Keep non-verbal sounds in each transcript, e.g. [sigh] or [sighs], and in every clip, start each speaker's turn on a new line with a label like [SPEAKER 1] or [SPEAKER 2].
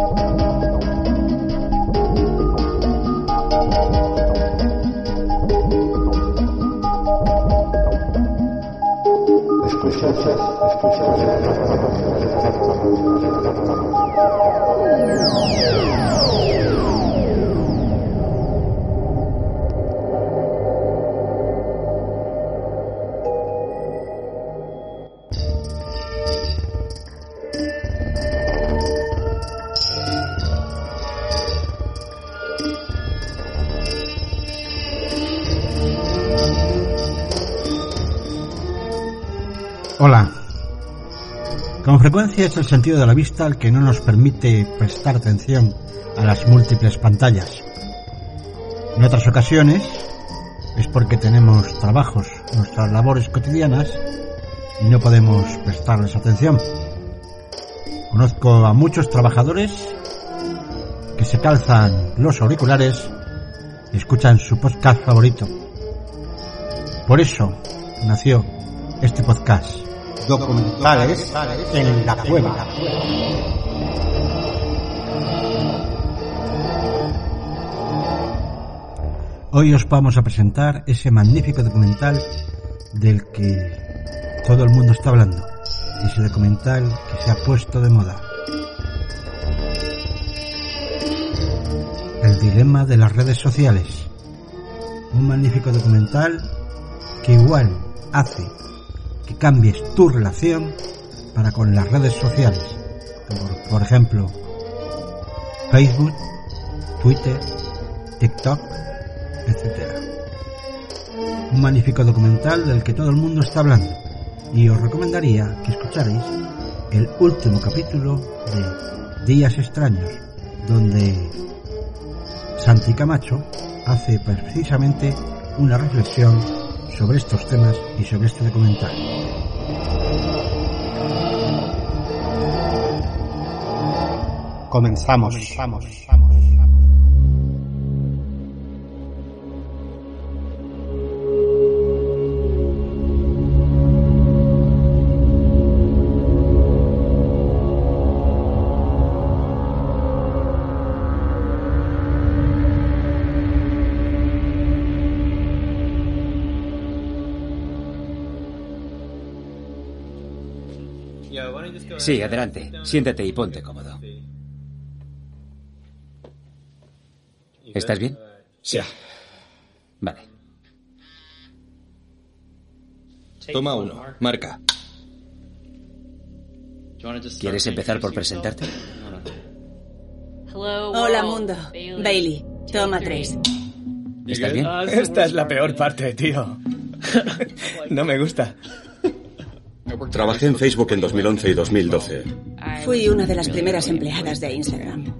[SPEAKER 1] Hola. Con frecuencia es el sentido de la vista el que no nos permite prestar atención a las múltiples pantallas. En otras ocasiones es porque tenemos trabajos, nuestras labores cotidianas y no podemos prestarles atención. Conozco a muchos trabajadores que se calzan los auriculares y escuchan su podcast favorito. Por eso nació este podcast documentales en la cueva. Hoy os vamos a presentar ese magnífico documental del que todo el mundo está hablando. Ese documental que se ha puesto de moda. El dilema de las redes sociales. Un magnífico documental que igual hace que cambies tu relación para con las redes sociales. Por, por ejemplo, Facebook, Twitter, TikTok, etc. Un magnífico documental del que todo el mundo está hablando. Y os recomendaría que escucharais el último capítulo de Días Extraños, donde Santi Camacho hace precisamente una reflexión sobre estos temas y sobre este documental. Comenzamos.
[SPEAKER 2] Sí, adelante. Siéntate y ponte cómodo. ¿Estás bien?
[SPEAKER 3] Sí.
[SPEAKER 2] Vale.
[SPEAKER 3] Toma uno. Marca.
[SPEAKER 2] ¿Quieres empezar por presentarte?
[SPEAKER 4] Hola mundo. Bailey. Toma tres.
[SPEAKER 2] ¿Estás bien?
[SPEAKER 3] Esta es la peor parte, tío. [laughs] No me gusta.
[SPEAKER 5] Trabajé en Facebook en 2011 y 2012.
[SPEAKER 4] Fui una de las primeras empleadas de Instagram.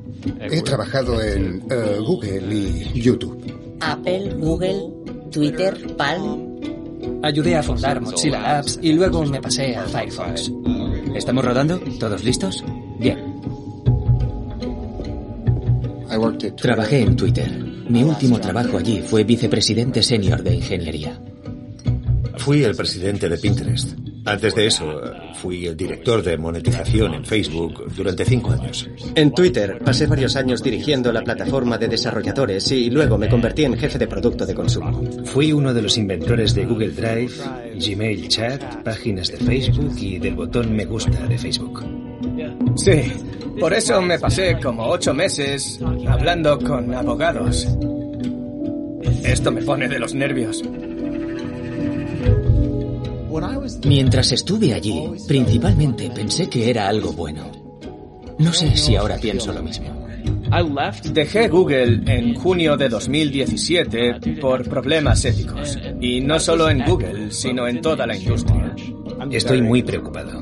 [SPEAKER 6] He trabajado en eh, Google y YouTube.
[SPEAKER 7] Apple, Google, Twitter, Palm.
[SPEAKER 8] Ayudé a fundar Mozilla Labs y luego me pasé a Firefox.
[SPEAKER 2] ¿Estamos rodando? ¿Todos listos? Bien. Trabajé en Twitter. Mi último trabajo allí fue vicepresidente senior de ingeniería.
[SPEAKER 5] Fui el presidente de Pinterest. Antes de eso, fui el director de monetización en Facebook durante cinco años.
[SPEAKER 9] En Twitter pasé varios años dirigiendo la plataforma de desarrolladores y luego me convertí en jefe de producto de consumo.
[SPEAKER 2] Fui uno de los inventores de Google Drive, Gmail Chat, páginas de Facebook y del botón me gusta de Facebook.
[SPEAKER 3] Sí, por eso me pasé como ocho meses hablando con abogados. Esto me pone de los nervios.
[SPEAKER 2] Mientras estuve allí, principalmente pensé que era algo bueno. No sé si ahora pienso lo mismo.
[SPEAKER 3] Dejé Google en junio de 2017 por problemas éticos. Y no solo en Google, sino en toda la industria.
[SPEAKER 2] Estoy muy preocupado.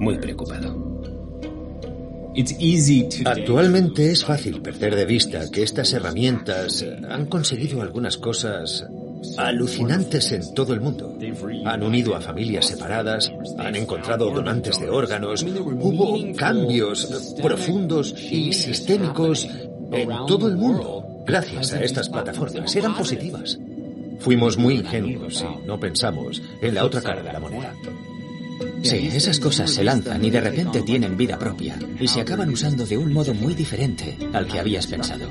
[SPEAKER 2] Muy preocupado.
[SPEAKER 5] Actualmente es fácil perder de vista que estas herramientas han conseguido algunas cosas alucinantes en todo el mundo. Han unido a familias separadas, han encontrado donantes de órganos, hubo cambios profundos y sistémicos en todo el mundo gracias a estas plataformas. Eran positivas. Fuimos muy ingenuos y no pensamos en la otra cara de la moneda.
[SPEAKER 2] Sí, esas cosas se lanzan y de repente tienen vida propia y se acaban usando de un modo muy diferente al que habías pensado.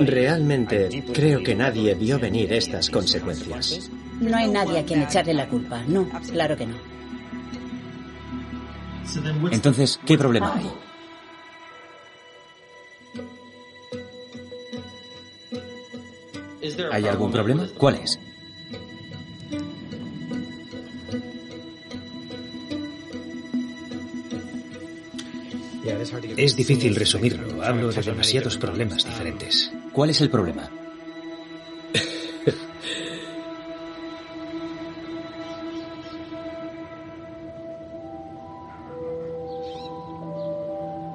[SPEAKER 9] Realmente creo que nadie vio venir estas consecuencias.
[SPEAKER 10] No hay nadie a quien echarle la culpa. No, claro que no.
[SPEAKER 2] Entonces, ¿qué problema hay? ¿Hay algún problema? ¿Cuál es?
[SPEAKER 11] Es difícil resumirlo. Hablo de demasiados problemas diferentes.
[SPEAKER 2] ¿Cuál es el problema?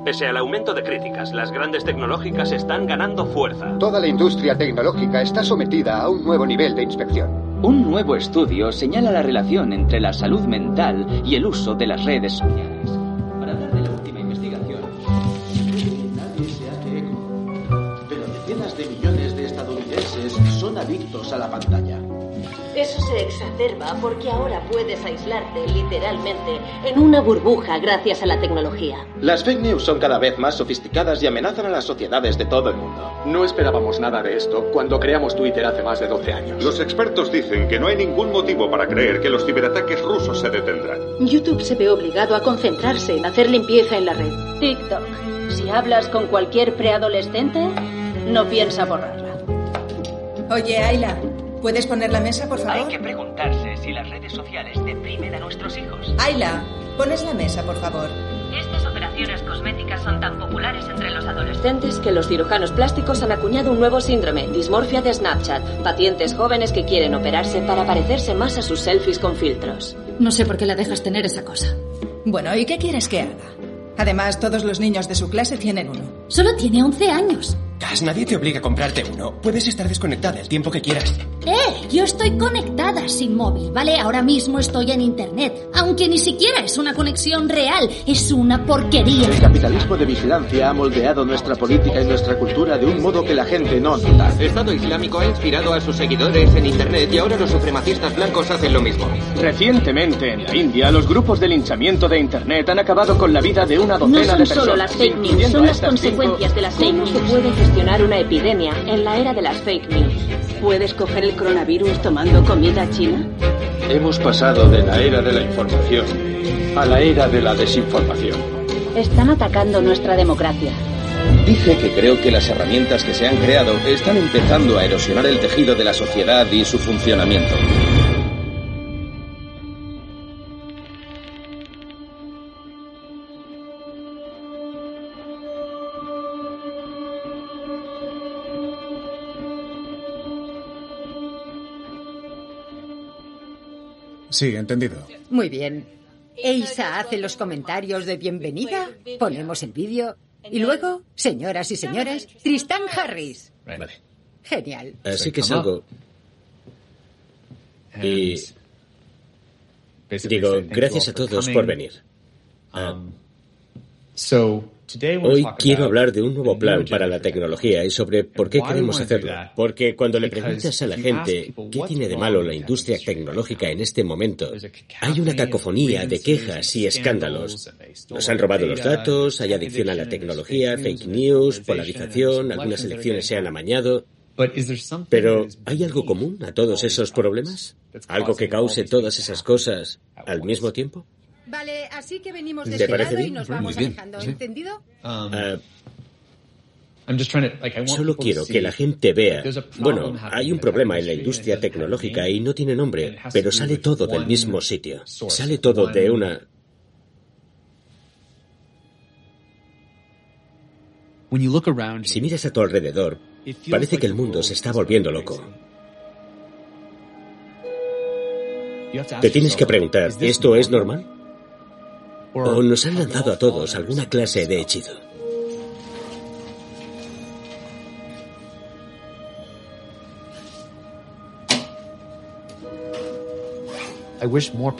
[SPEAKER 12] Pese al aumento de críticas, las grandes tecnológicas están ganando fuerza.
[SPEAKER 6] Toda la industria tecnológica está sometida a un nuevo nivel de inspección.
[SPEAKER 13] Un nuevo estudio señala la relación entre la salud mental y el uso de las redes sociales. Para hablar
[SPEAKER 14] adictos a la pantalla.
[SPEAKER 15] Eso se exacerba porque ahora puedes aislarte literalmente en una burbuja gracias a la tecnología.
[SPEAKER 14] Las fake news son cada vez más sofisticadas y amenazan a las sociedades de todo el mundo. No esperábamos nada de esto cuando creamos Twitter hace más de 12 años.
[SPEAKER 16] Los expertos dicen que no hay ningún motivo para creer que los ciberataques rusos se detendrán.
[SPEAKER 15] YouTube se ve obligado a concentrarse en hacer limpieza en la red. TikTok. Si hablas con cualquier preadolescente, no piensa borrarla.
[SPEAKER 17] Oye, Ayla, ¿puedes poner la mesa, por favor?
[SPEAKER 13] hay que preguntarse si las redes sociales deprimen a nuestros hijos.
[SPEAKER 17] Ayla, pones la mesa, por favor.
[SPEAKER 18] Estas operaciones cosméticas son tan populares entre los adolescentes
[SPEAKER 19] que los cirujanos plásticos han acuñado un nuevo síndrome, dismorfia de Snapchat. Pacientes jóvenes que quieren operarse para parecerse más a sus selfies con filtros.
[SPEAKER 20] No sé por qué la dejas tener esa cosa.
[SPEAKER 17] Bueno, ¿y qué quieres que haga? Además, todos los niños de su clase tienen uno.
[SPEAKER 20] Solo tiene 11 años.
[SPEAKER 21] Cas, nadie te obliga a comprarte uno. Puedes estar desconectada el tiempo que quieras.
[SPEAKER 20] ¡Eh! Yo estoy conectada sin móvil, ¿vale? Ahora mismo estoy en Internet. Aunque ni siquiera es una conexión real. Es una porquería.
[SPEAKER 14] El capitalismo de vigilancia ha moldeado nuestra política y nuestra cultura de un modo que la gente no nota.
[SPEAKER 22] El Estado Islámico ha inspirado a sus seguidores en Internet y ahora los supremacistas blancos hacen lo mismo.
[SPEAKER 23] Recientemente en la India, los grupos de linchamiento de Internet han acabado con la vida de una
[SPEAKER 15] No
[SPEAKER 23] docena
[SPEAKER 15] son
[SPEAKER 23] de
[SPEAKER 15] solo
[SPEAKER 23] personas.
[SPEAKER 15] las fake news, son las consecuencias de las fake
[SPEAKER 19] ¿Cómo
[SPEAKER 15] news.
[SPEAKER 19] Gestionar una epidemia en la era de las fake news?
[SPEAKER 24] ¿Puedes coger el coronavirus tomando comida china?
[SPEAKER 25] Hemos pasado de la era de la información a la era de la desinformación.
[SPEAKER 19] Están atacando nuestra democracia.
[SPEAKER 22] Dije que creo que las herramientas que se han creado están empezando a erosionar el tejido de la sociedad y su funcionamiento.
[SPEAKER 26] Sí, entendido.
[SPEAKER 27] Muy bien. Eisa hace los comentarios de bienvenida, ponemos el vídeo y luego, señoras y señores, Tristan Harris.
[SPEAKER 11] Vale.
[SPEAKER 27] Genial.
[SPEAKER 11] Así que salgo. Y. Digo, gracias a todos por venir. Ah, Hoy quiero hablar de un nuevo plan para la tecnología y sobre por qué queremos hacerlo. Porque cuando le preguntas a la gente qué tiene de malo la industria tecnológica en este momento, hay una cacofonía de quejas y escándalos. Nos han robado los datos, hay adicción a la tecnología, fake news, polarización, algunas elecciones se han amañado. Pero, ¿hay algo común a todos esos problemas? ¿Algo que cause todas esas cosas al mismo tiempo?
[SPEAKER 27] Vale, así que venimos de
[SPEAKER 11] ¿Te
[SPEAKER 27] este
[SPEAKER 11] parece
[SPEAKER 27] lado y nos
[SPEAKER 11] Muy
[SPEAKER 27] vamos
[SPEAKER 11] bien,
[SPEAKER 27] alejando,
[SPEAKER 11] sí.
[SPEAKER 27] ¿entendido?
[SPEAKER 11] Ah, Solo quiero que la gente vea. Bueno, hay un problema en la industria tecnológica y no tiene nombre, pero sale todo del mismo sitio. Sale todo de una... Si miras a tu alrededor, parece que el mundo se está volviendo loco. Te tienes que preguntar, ¿esto es normal? ¿O nos han lanzado a todos alguna clase de hechizo?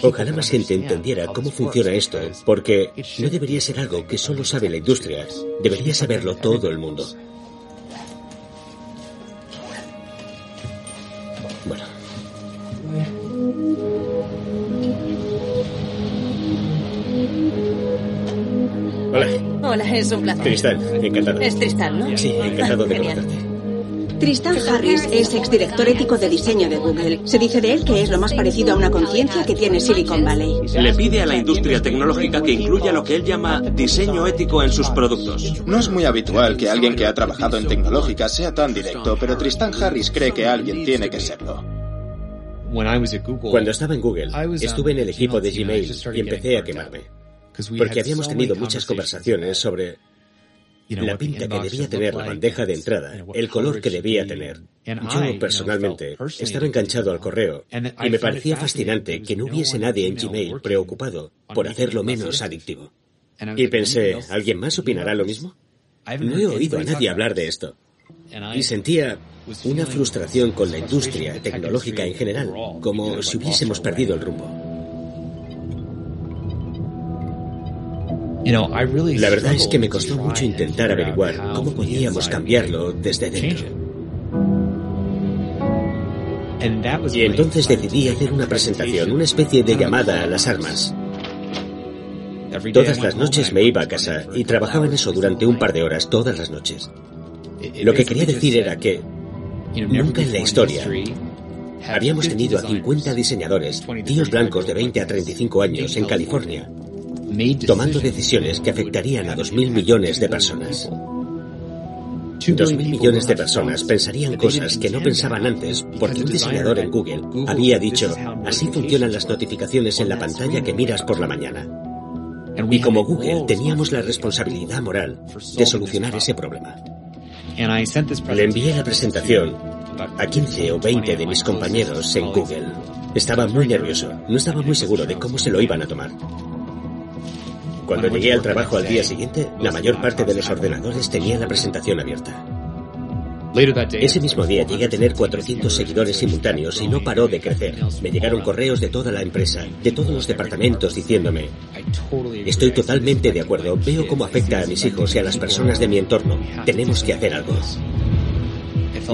[SPEAKER 11] Ojalá más gente entendiera cómo funciona esto, porque no debería ser algo que solo sabe la industria, debería saberlo todo el mundo.
[SPEAKER 28] Es un placer.
[SPEAKER 11] Tristán, encantado.
[SPEAKER 28] Es Tristán, ¿no?
[SPEAKER 11] Sí, encantado de
[SPEAKER 28] Genial.
[SPEAKER 11] conocerte.
[SPEAKER 4] Tristan Harris es exdirector ético de diseño de Google. Se dice de él que es lo más parecido a una conciencia que tiene Silicon Valley.
[SPEAKER 25] Le pide a la industria tecnológica que incluya lo que él llama diseño ético en sus productos.
[SPEAKER 14] No es muy habitual que alguien que ha trabajado en tecnológica sea tan directo, pero Tristan Harris cree que alguien tiene que serlo.
[SPEAKER 11] Cuando estaba en Google, estuve en el equipo de Gmail y empecé a quemarme. Porque habíamos tenido muchas conversaciones sobre la pinta que debía tener la bandeja de entrada, el color que debía tener. Yo, personalmente, estaba enganchado al correo y me parecía fascinante que no hubiese nadie en Gmail preocupado por hacerlo menos adictivo. Y pensé, ¿alguien más opinará lo mismo? No he oído a nadie hablar de esto. Y sentía una frustración con la industria tecnológica en general, como si hubiésemos perdido el rumbo. La verdad es que me costó mucho intentar averiguar cómo podíamos cambiarlo desde dentro. Y entonces decidí hacer una presentación, una especie de llamada a las armas. Todas las noches me iba a casa y trabajaba en eso durante un par de horas, todas las noches. Lo que quería decir era que nunca en la historia habíamos tenido a 50 diseñadores, tíos blancos de 20 a 35 años en California, tomando decisiones que afectarían a 2.000 millones de personas. 2.000 millones de personas pensarían cosas que no pensaban antes porque un diseñador en Google había dicho, así funcionan las notificaciones en la pantalla que miras por la mañana. Y como Google teníamos la responsabilidad moral de solucionar ese problema. Le envié la presentación a 15 o 20 de mis compañeros en Google. Estaba muy nervioso, no estaba muy seguro de cómo se lo iban a tomar. Cuando llegué al trabajo al día siguiente, la mayor parte de los ordenadores tenía la presentación abierta. Ese mismo día llegué a tener 400 seguidores simultáneos y no paró de crecer. Me llegaron correos de toda la empresa, de todos los departamentos diciéndome, estoy totalmente de acuerdo, veo cómo afecta a mis hijos y a las personas de mi entorno, tenemos que hacer algo.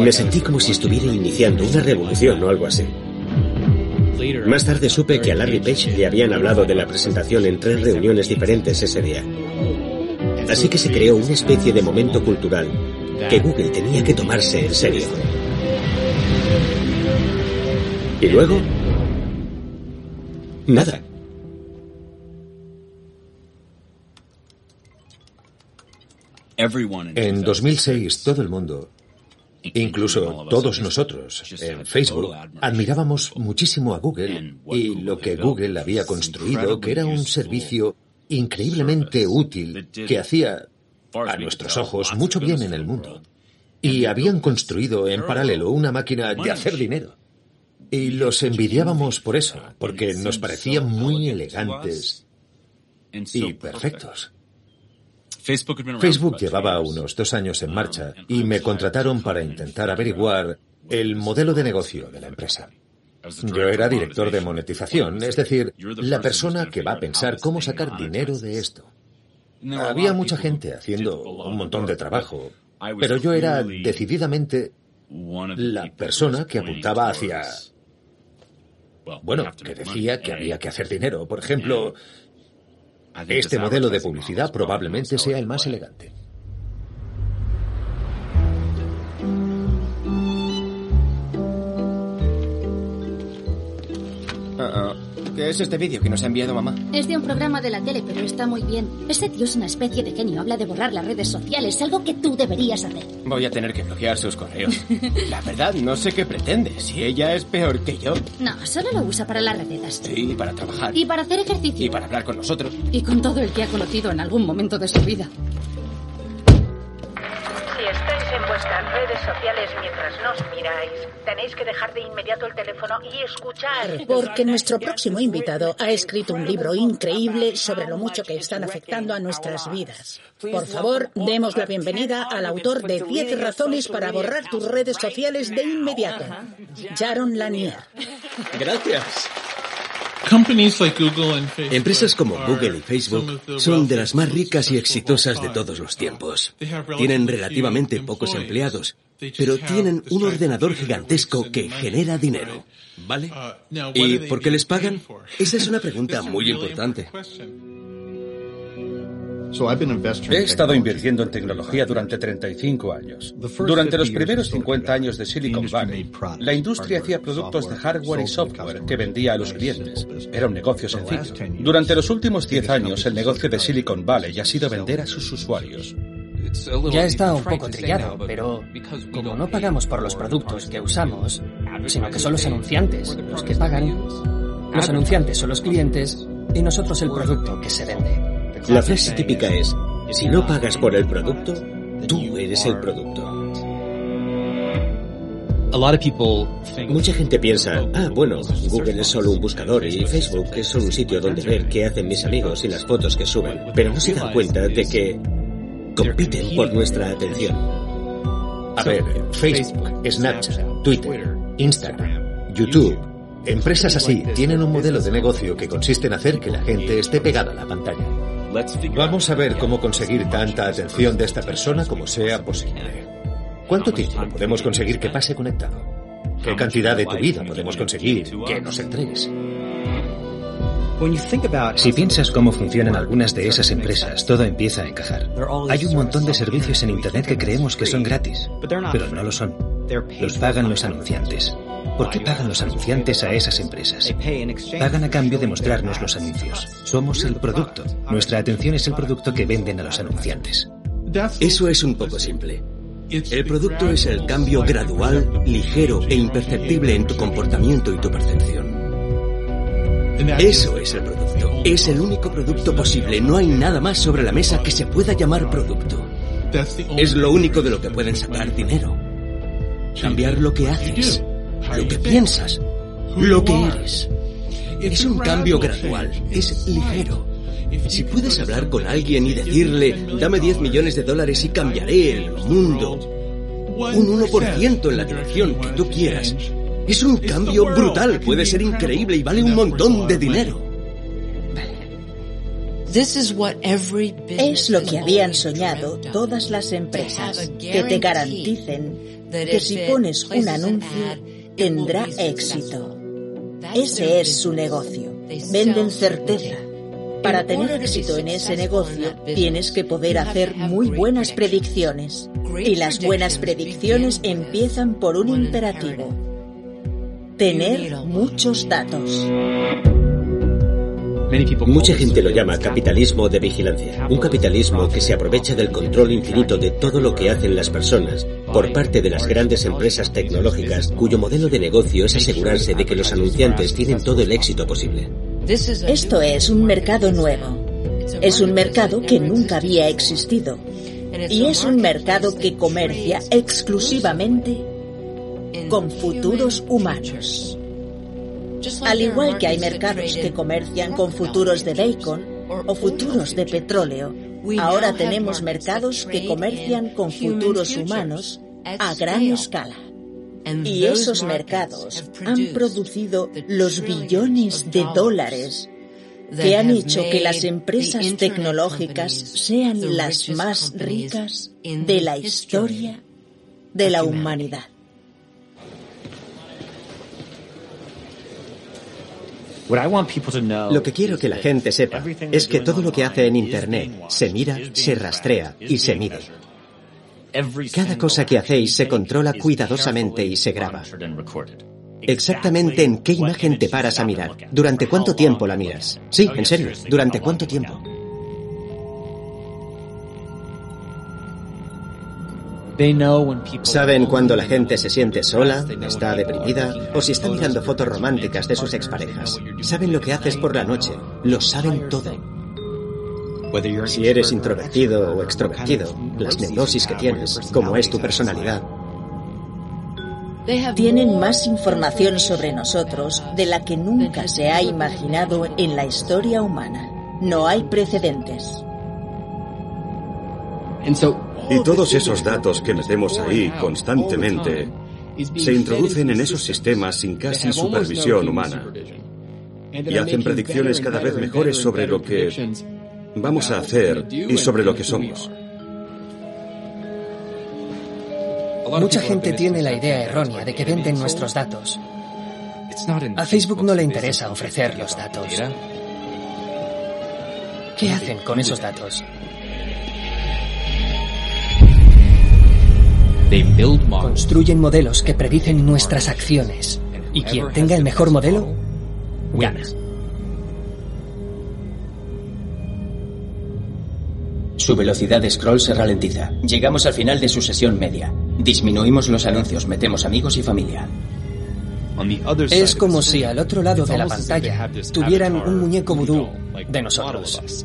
[SPEAKER 11] Me sentí como si estuviera iniciando una revolución o algo así. Más tarde supe que a Larry Page le habían hablado de la presentación en tres reuniones diferentes ese día. Así que se creó una especie de momento cultural que Google tenía que tomarse en serio. Y luego... Nada. En 2006 todo el mundo, incluso todos nosotros en Facebook, admirábamos muchísimo a Google y lo que Google había construido, que era un servicio increíblemente útil que hacía, a nuestros ojos, mucho bien en el mundo. Y habían construido en paralelo una máquina de hacer dinero. Y los envidiábamos por eso, porque nos parecían muy elegantes y perfectos. Facebook llevaba unos dos años en marcha y me contrataron para intentar averiguar el modelo de negocio de la empresa. Yo era director de monetización, es decir, la persona que va a pensar cómo sacar dinero de esto. Había mucha gente haciendo un montón de trabajo, pero yo era decididamente la persona que apuntaba hacia... Bueno, que decía que había que hacer dinero. Por ejemplo, este modelo de publicidad probablemente sea el más elegante.
[SPEAKER 2] ¿Qué es este vídeo que nos ha enviado mamá?
[SPEAKER 20] Es de un programa de la tele, pero está muy bien. Ese tío es una especie de genio. Habla de borrar las redes sociales, algo que tú deberías hacer.
[SPEAKER 2] Voy a tener que bloquear sus correos. [laughs] La verdad, no sé qué pretende. Si ella es peor que yo.
[SPEAKER 20] No, solo lo usa para las recetas.
[SPEAKER 2] Sí, para trabajar.
[SPEAKER 20] Y para hacer ejercicio.
[SPEAKER 2] Y para hablar con nosotros.
[SPEAKER 29] Y con todo el que ha conocido en algún momento de su vida.
[SPEAKER 30] Si estáis en vuestras redes sociales mientras nos miráis, tenéis que dejar de inmediato el teléfono y escuchar.
[SPEAKER 31] Porque nuestro próximo invitado ha escrito un libro increíble sobre lo mucho que están afectando a nuestras vidas. Por favor, demos la bienvenida al autor de 10 razones para borrar tus redes sociales de inmediato, Jaron Lanier.
[SPEAKER 11] Gracias.
[SPEAKER 32] Empresas como Google y Facebook son de las más ricas y exitosas de todos los tiempos. Tienen relativamente pocos empleados, pero tienen un ordenador gigantesco que genera dinero. ¿Vale? ¿Y por qué les pagan? Esa es una [laughs] pregunta muy importante.
[SPEAKER 22] He estado invirtiendo en tecnología durante 35 años. Durante los primeros 50 años de Silicon Valley, la industria hacía productos de hardware y software que vendía a los clientes. Era un negocio sencillo. Durante los últimos 10 años, el negocio de Silicon Valley ha sido vender a sus usuarios.
[SPEAKER 8] Ya está un poco trillado, pero como no pagamos por los productos que usamos, sino que son los anunciantes los que pagan, los anunciantes son los clientes y nosotros el producto que se vende.
[SPEAKER 9] La frase típica es, si no pagas por el producto, tú eres el producto. Mucha gente piensa, ah, bueno, Google es solo un buscador y Facebook es solo un sitio donde ver qué hacen mis amigos y las fotos que suben, pero no se dan cuenta de que compiten por nuestra atención.
[SPEAKER 5] A ver, Facebook, Snapchat, Twitter, Instagram, YouTube, empresas así tienen un modelo de negocio que consiste en hacer que la gente esté pegada a la pantalla. Vamos a ver cómo conseguir tanta atención de esta persona como sea posible. ¿Cuánto tiempo podemos conseguir que pase conectado? ¿Qué cantidad de tu vida podemos conseguir que nos entregues?
[SPEAKER 33] Si piensas cómo funcionan algunas de esas empresas, todo empieza a encajar. Hay un montón de servicios en Internet que creemos que son gratis, pero no lo son. Los pagan los anunciantes. ¿Por qué pagan los anunciantes a esas empresas? Pagan a cambio de mostrarnos los anuncios. Somos el producto. Nuestra atención es el producto que venden a los anunciantes.
[SPEAKER 9] Eso es un poco simple. El producto es el cambio gradual, ligero e imperceptible en tu comportamiento y tu percepción. Eso es el producto. Es el único producto posible. No hay nada más sobre la mesa que se pueda llamar producto. Es lo único de lo que pueden sacar dinero. Cambiar lo que haces, lo que piensas, lo que eres. Es un cambio gradual, es ligero. Si puedes hablar con alguien y decirle, dame 10 millones de dólares y cambiaré el mundo, un 1% en la dirección que tú quieras, es un cambio brutal, puede ser increíble y vale un montón de dinero.
[SPEAKER 7] Es lo que habían soñado todas las empresas, que te garanticen que si pones un anuncio tendrá éxito. Ese es su negocio. Venden certeza. Para tener éxito en ese negocio tienes que poder hacer muy buenas predicciones. Y las buenas predicciones empiezan por un imperativo. Tener muchos datos.
[SPEAKER 9] Mucha gente lo llama capitalismo de vigilancia, un capitalismo que se aprovecha del control infinito de todo lo que hacen las personas por parte de las grandes empresas tecnológicas cuyo modelo de negocio es asegurarse de que los anunciantes tienen todo el éxito posible.
[SPEAKER 7] Esto es un mercado nuevo. Es un mercado que nunca había existido. Y es un mercado que comercia exclusivamente con futuros humanos. Al igual que hay mercados que comercian con futuros de bacon o futuros de petróleo, ahora tenemos mercados que comercian con futuros humanos a gran escala. Y esos mercados han producido los billones de dólares que han hecho que las empresas tecnológicas sean las más ricas de la historia de la humanidad.
[SPEAKER 9] Lo que quiero que la gente sepa es que todo lo que hace en Internet se mira, se rastrea y se mide. Cada cosa que hacéis se controla cuidadosamente y se graba. Exactamente en qué imagen te paras a mirar, durante cuánto tiempo la miras. Sí, en serio, durante cuánto tiempo. Saben cuando la gente se siente sola, está deprimida o si está mirando fotos románticas de sus exparejas. Saben lo que haces por la noche. Lo saben todo. Si eres introvertido o extrovertido, las neurosis que tienes, cómo es tu personalidad.
[SPEAKER 7] Tienen más información sobre nosotros de la que nunca se ha imaginado en la historia humana. No hay precedentes.
[SPEAKER 34] Y todos esos datos que metemos ahí constantemente se introducen en esos sistemas sin casi supervisión humana. Y hacen predicciones cada vez mejores sobre lo que vamos a hacer y sobre lo que somos.
[SPEAKER 8] Mucha gente tiene la idea errónea de que venden nuestros datos. A Facebook no le interesa ofrecer los datos. ¿Qué hacen con esos datos? Construyen modelos que predicen nuestras acciones y quien tenga el mejor modelo, gana.
[SPEAKER 35] Su velocidad de scroll se ralentiza. Llegamos al final de su sesión media. Disminuimos los anuncios, metemos amigos y familia.
[SPEAKER 8] Es como si al otro lado de la pantalla tuvieran un muñeco vudú de nosotros.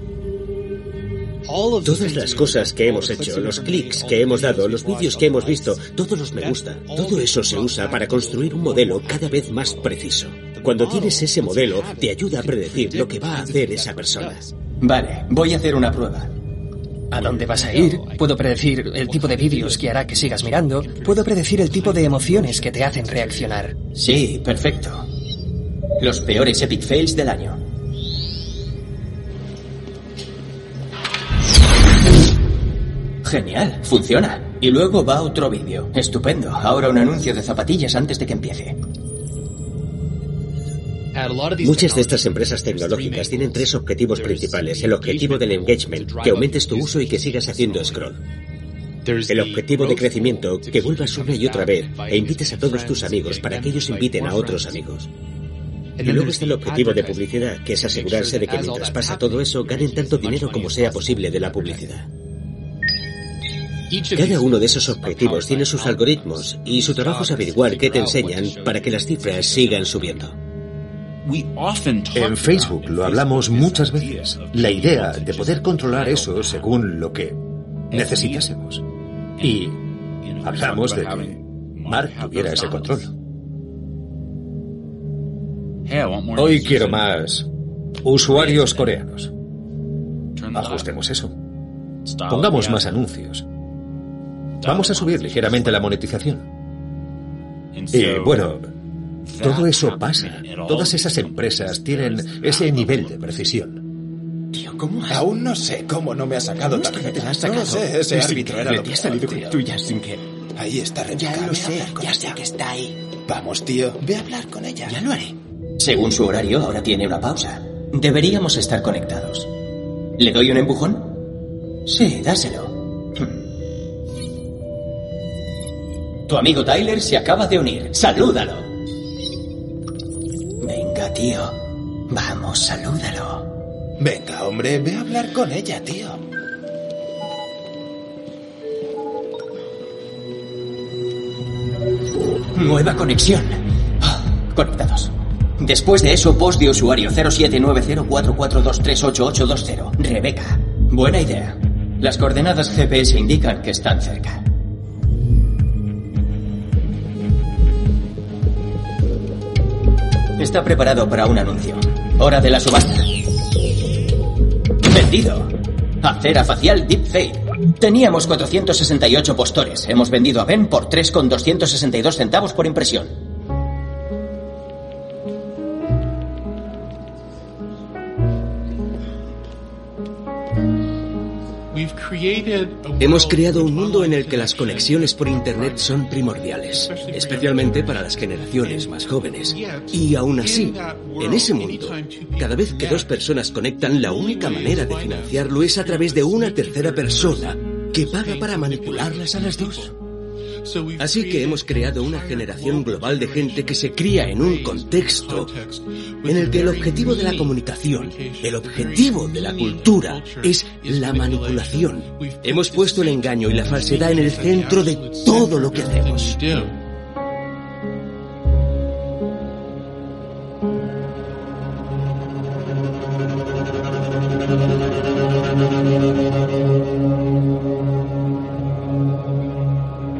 [SPEAKER 11] Todas las cosas que hemos hecho, los clics que hemos dado, los vídeos que hemos visto, todos los me gusta, todo eso se usa para construir un modelo cada vez más preciso. Cuando tienes ese modelo, te ayuda a predecir lo que va a hacer esa persona.
[SPEAKER 35] Vale, voy a hacer una prueba.
[SPEAKER 8] ¿A dónde vas a ir? Puedo predecir el tipo de vídeos que hará que sigas mirando. Puedo predecir el tipo de emociones que te hacen reaccionar.
[SPEAKER 35] Sí, perfecto. Los peores epic fails del año. Genial, funciona. Y luego va otro vídeo. Estupendo. Ahora un anuncio de zapatillas antes de que empiece.
[SPEAKER 11] Muchas de estas empresas tecnológicas tienen tres objetivos principales. El objetivo del engagement, que aumentes tu uso y que sigas haciendo scroll. El objetivo de crecimiento, que vuelvas una y otra vez e invites a todos tus amigos para que ellos inviten a otros amigos. Y luego está el objetivo de publicidad, que es asegurarse de que mientras pasa todo eso, ganen tanto dinero como sea posible de la publicidad. Cada uno de esos objetivos tiene sus algoritmos y su trabajo es averiguar qué te enseñan para que las cifras sigan subiendo.
[SPEAKER 5] En Facebook lo hablamos muchas veces. La idea de poder controlar eso según lo que necesitásemos. Y hablamos de que Mark tuviera ese control. Hoy quiero más usuarios coreanos. Ajustemos eso. Pongamos más anuncios. Vamos a subir ligeramente la monetización. Y bueno, todo eso pasa. Todas esas empresas tienen ese nivel de precisión.
[SPEAKER 35] Tío, ¿cómo has...
[SPEAKER 2] Aún no sé cómo no me ha sacado
[SPEAKER 35] ¿Cómo es que no te la has
[SPEAKER 2] No lo
[SPEAKER 35] sacado?
[SPEAKER 2] sé, ese
[SPEAKER 35] Es
[SPEAKER 2] árbitro era lo
[SPEAKER 35] te
[SPEAKER 2] que
[SPEAKER 35] has salido con tuya sin que...
[SPEAKER 2] Ahí está Rebeca.
[SPEAKER 35] Ya lo sé, ya sé que está ahí.
[SPEAKER 2] Vamos, tío, ve a hablar con ella.
[SPEAKER 35] Ya lo haré. Según su horario, ahora tiene una pausa. Deberíamos estar conectados. ¿Le doy un empujón? Sí, dáselo. Hmm. Tu amigo Tyler se acaba de unir. Salúdalo. Tío. Vamos, salúdalo.
[SPEAKER 2] Venga, hombre, ve a hablar con ella, tío.
[SPEAKER 35] Nueva conexión. Ah, Conectados. Después de eso, post de usuario 079044238820. Rebeca. Buena idea. Las coordenadas GPS indican que están cerca. Está preparado para un anuncio. Hora de la subasta. Vendido. Acera facial Deepfake. Teníamos 468 postores. Hemos vendido a Ben por 3,262 centavos por impresión.
[SPEAKER 11] Hemos creado un mundo en el que las conexiones por Internet son primordiales, especialmente para las generaciones más jóvenes. Y aún así, en ese mundo, cada vez que dos personas conectan, la única manera de financiarlo es a través de una tercera persona que paga para manipularlas a las dos. Así que hemos creado una generación global de gente que se cría en un contexto en el que el objetivo de la comunicación, el objetivo de la cultura es la manipulación. Hemos puesto el engaño y la falsedad en el centro de todo lo que hacemos.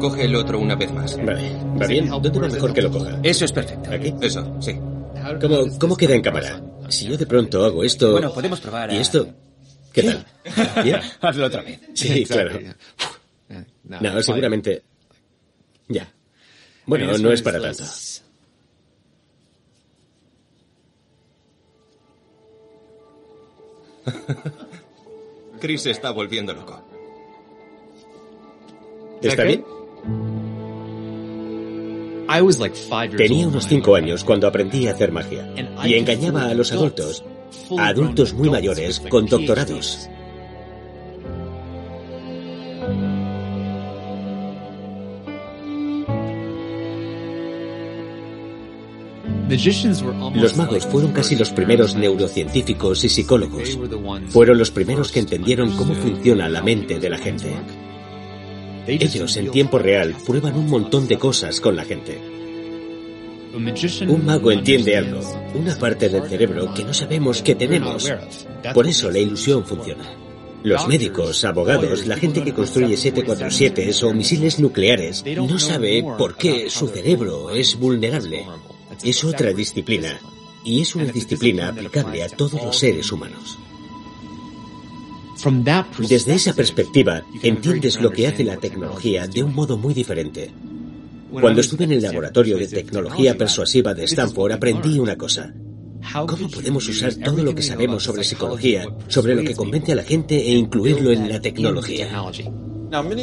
[SPEAKER 25] Coge el otro una vez más.
[SPEAKER 11] Vale, ¿va bien? ¿Dónde va mejor que lo coja?
[SPEAKER 25] Eso es perfecto.
[SPEAKER 11] ¿Aquí?
[SPEAKER 25] Eso, sí.
[SPEAKER 11] ¿Cómo, cómo queda en cámara? Si yo de pronto hago esto...
[SPEAKER 25] Bueno, podemos probar
[SPEAKER 11] ¿Y
[SPEAKER 25] a-
[SPEAKER 11] esto? ¿Qué tal? ¿Bien? [laughs]
[SPEAKER 25] Hazlo otra vez.
[SPEAKER 11] Sí, [laughs] claro. No, seguramente... Ya. Bueno, no es para tanto.
[SPEAKER 25] Chris se está volviendo loco.
[SPEAKER 11] ¿Está bien?
[SPEAKER 25] Tenía
[SPEAKER 11] unos cinco años cuando aprendí a hacer magia y engañaba a los adultos, a adultos muy mayores con doctorados. Los magos fueron casi los primeros neurocientíficos y psicólogos. Fueron los primeros que entendieron cómo funciona la mente de la gente. Ellos en tiempo real prueban un montón de cosas con la gente. Un mago entiende algo, una parte del cerebro que no sabemos que tenemos. Por eso la ilusión funciona. Los médicos, abogados, la gente que construye 747 o misiles nucleares no sabe por qué su cerebro es vulnerable. Es otra disciplina. Y es una disciplina aplicable a todos los seres humanos. Desde esa perspectiva, entiendes lo que hace la tecnología de un modo muy diferente. Cuando estuve en el laboratorio de tecnología persuasiva de Stanford, aprendí una cosa. ¿Cómo podemos usar todo lo que sabemos sobre psicología, sobre lo que convence a la gente e incluirlo en la tecnología?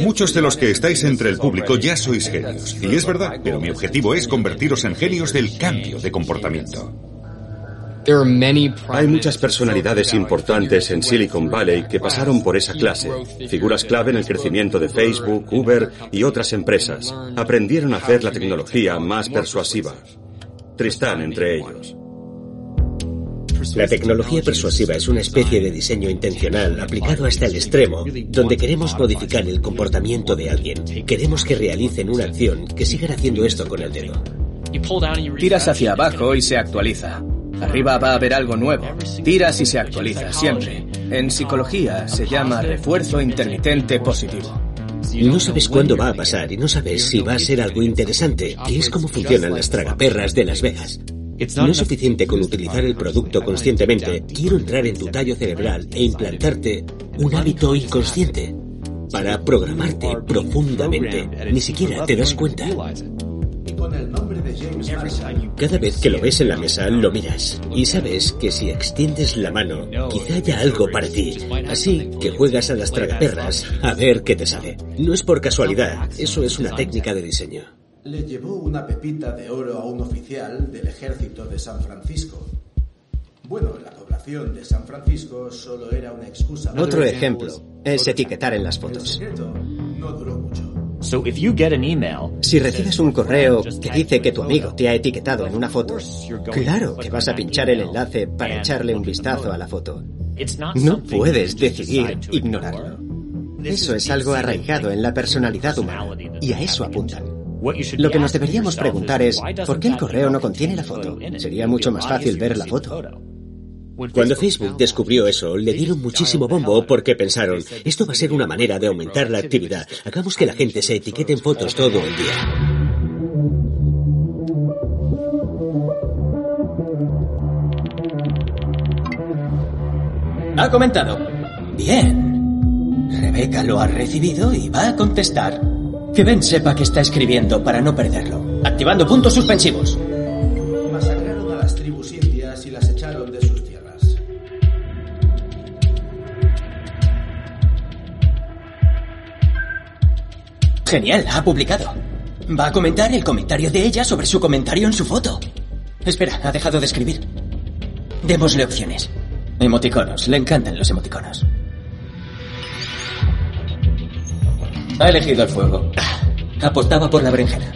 [SPEAKER 16] Muchos de los que estáis entre el público ya sois genios. Y es verdad, pero mi objetivo es convertiros en genios del cambio de comportamiento.
[SPEAKER 34] Hay muchas personalidades importantes en Silicon Valley que pasaron por esa clase, figuras clave en el crecimiento de Facebook, Uber y otras empresas. Aprendieron a hacer la tecnología más persuasiva. Tristán entre ellos.
[SPEAKER 11] La tecnología persuasiva es una especie de diseño intencional aplicado hasta el extremo, donde queremos modificar el comportamiento de alguien. Queremos que realicen una acción, que sigan haciendo esto con el dedo.
[SPEAKER 3] Tiras hacia abajo y se actualiza. Arriba va a haber algo nuevo. Tiras y se actualiza, siempre. En psicología se llama refuerzo intermitente positivo.
[SPEAKER 11] No sabes cuándo va a pasar y no sabes si va a ser algo interesante, que es como funcionan las tragaperras de Las Vegas. No es suficiente con utilizar el producto conscientemente. Quiero entrar en tu tallo cerebral e implantarte un hábito inconsciente para programarte profundamente. Ni siquiera te das cuenta. Cada vez que lo ves en la mesa, lo miras y sabes que si extiendes la mano, quizá haya algo para ti. Así que juegas a las tragaperras a ver qué te sale. No es por casualidad, eso es una técnica de diseño.
[SPEAKER 36] Le llevó una pepita de oro a un oficial del ejército de San Francisco. Bueno, la población de San Francisco solo era una excusa.
[SPEAKER 11] Otro ejemplo es etiquetar en las fotos.
[SPEAKER 36] No duró mucho.
[SPEAKER 11] Si recibes un correo que dice que tu amigo te ha etiquetado en una foto, claro que vas a pinchar el enlace para echarle un vistazo a la foto. No puedes decidir ignorarlo. Eso es algo arraigado en la personalidad humana y a eso apuntan. Lo que nos deberíamos preguntar es, ¿por qué el correo no contiene la foto? Sería mucho más fácil ver la foto. Cuando Facebook descubrió eso, le dieron muchísimo bombo porque pensaron, esto va a ser una manera de aumentar la actividad. Hagamos que la gente se etiquete en fotos todo el día.
[SPEAKER 35] Ha comentado. Bien. Rebeca lo ha recibido y va a contestar. Que Ben sepa que está escribiendo para no perderlo. Activando puntos suspensivos. Genial, ha publicado. Va a comentar el comentario de ella sobre su comentario en su foto. Espera, ha dejado de escribir. Démosle opciones. Emoticonos, le encantan los emoticonos. Ha elegido el fuego. Apostaba por la berenjena.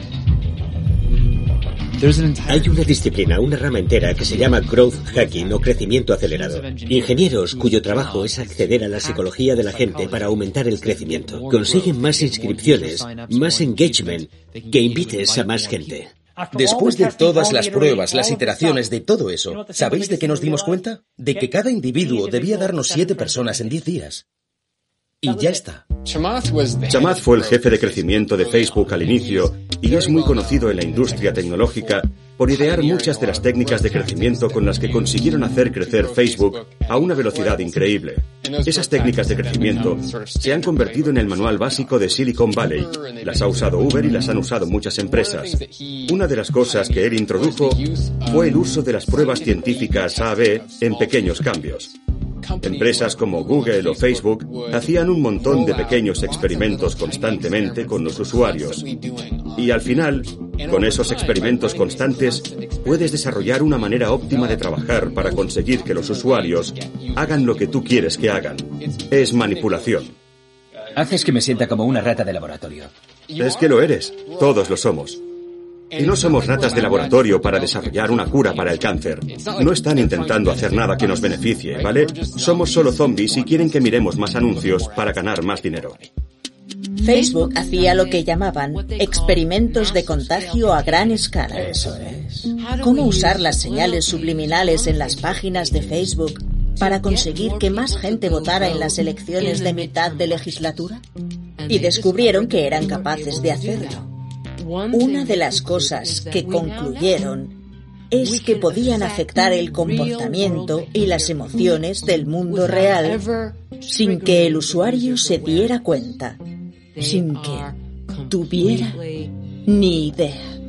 [SPEAKER 11] Hay una disciplina, una rama entera que se llama growth hacking o crecimiento acelerado. Ingenieros cuyo trabajo es acceder a la psicología de la gente para aumentar el crecimiento. Consiguen más inscripciones, más engagement, que invites a más gente.
[SPEAKER 22] Después de todas las pruebas, las iteraciones de todo eso, ¿sabéis de qué nos dimos cuenta? De que cada individuo debía darnos siete personas en diez días. Y ya está.
[SPEAKER 34] Chamath fue el jefe de crecimiento de Facebook al inicio y es muy conocido en la industria tecnológica por idear muchas de las técnicas de crecimiento con las que consiguieron hacer crecer Facebook a una velocidad increíble. Esas técnicas de crecimiento se han convertido en el manual básico de Silicon Valley. Las ha usado Uber y las han usado muchas empresas. Una de las cosas que él introdujo fue el uso de las pruebas científicas A-B en pequeños cambios. Empresas como Google o Facebook hacían un montón de pequeños experimentos constantemente con los usuarios. Y al final, con esos experimentos constantes, puedes desarrollar una manera óptima de trabajar para conseguir que los usuarios hagan lo que tú quieres que hagan. Es manipulación.
[SPEAKER 3] Haces que me sienta como una rata de laboratorio.
[SPEAKER 34] Es que lo eres. Todos lo somos. Y no somos ratas de laboratorio para desarrollar una cura para el cáncer. No están intentando hacer nada que nos beneficie, ¿vale? Somos solo zombies y quieren que miremos más anuncios para ganar más dinero.
[SPEAKER 7] Facebook hacía lo que llamaban experimentos de contagio a gran escala.
[SPEAKER 9] Eso es.
[SPEAKER 7] ¿Cómo usar las señales subliminales en las páginas de Facebook para conseguir que más gente votara en las elecciones de mitad de legislatura? Y descubrieron que eran capaces de hacerlo. Una de las cosas que concluyeron es que podían afectar el comportamiento y las emociones del mundo real sin que el usuario se diera cuenta, sin que tuviera ni idea.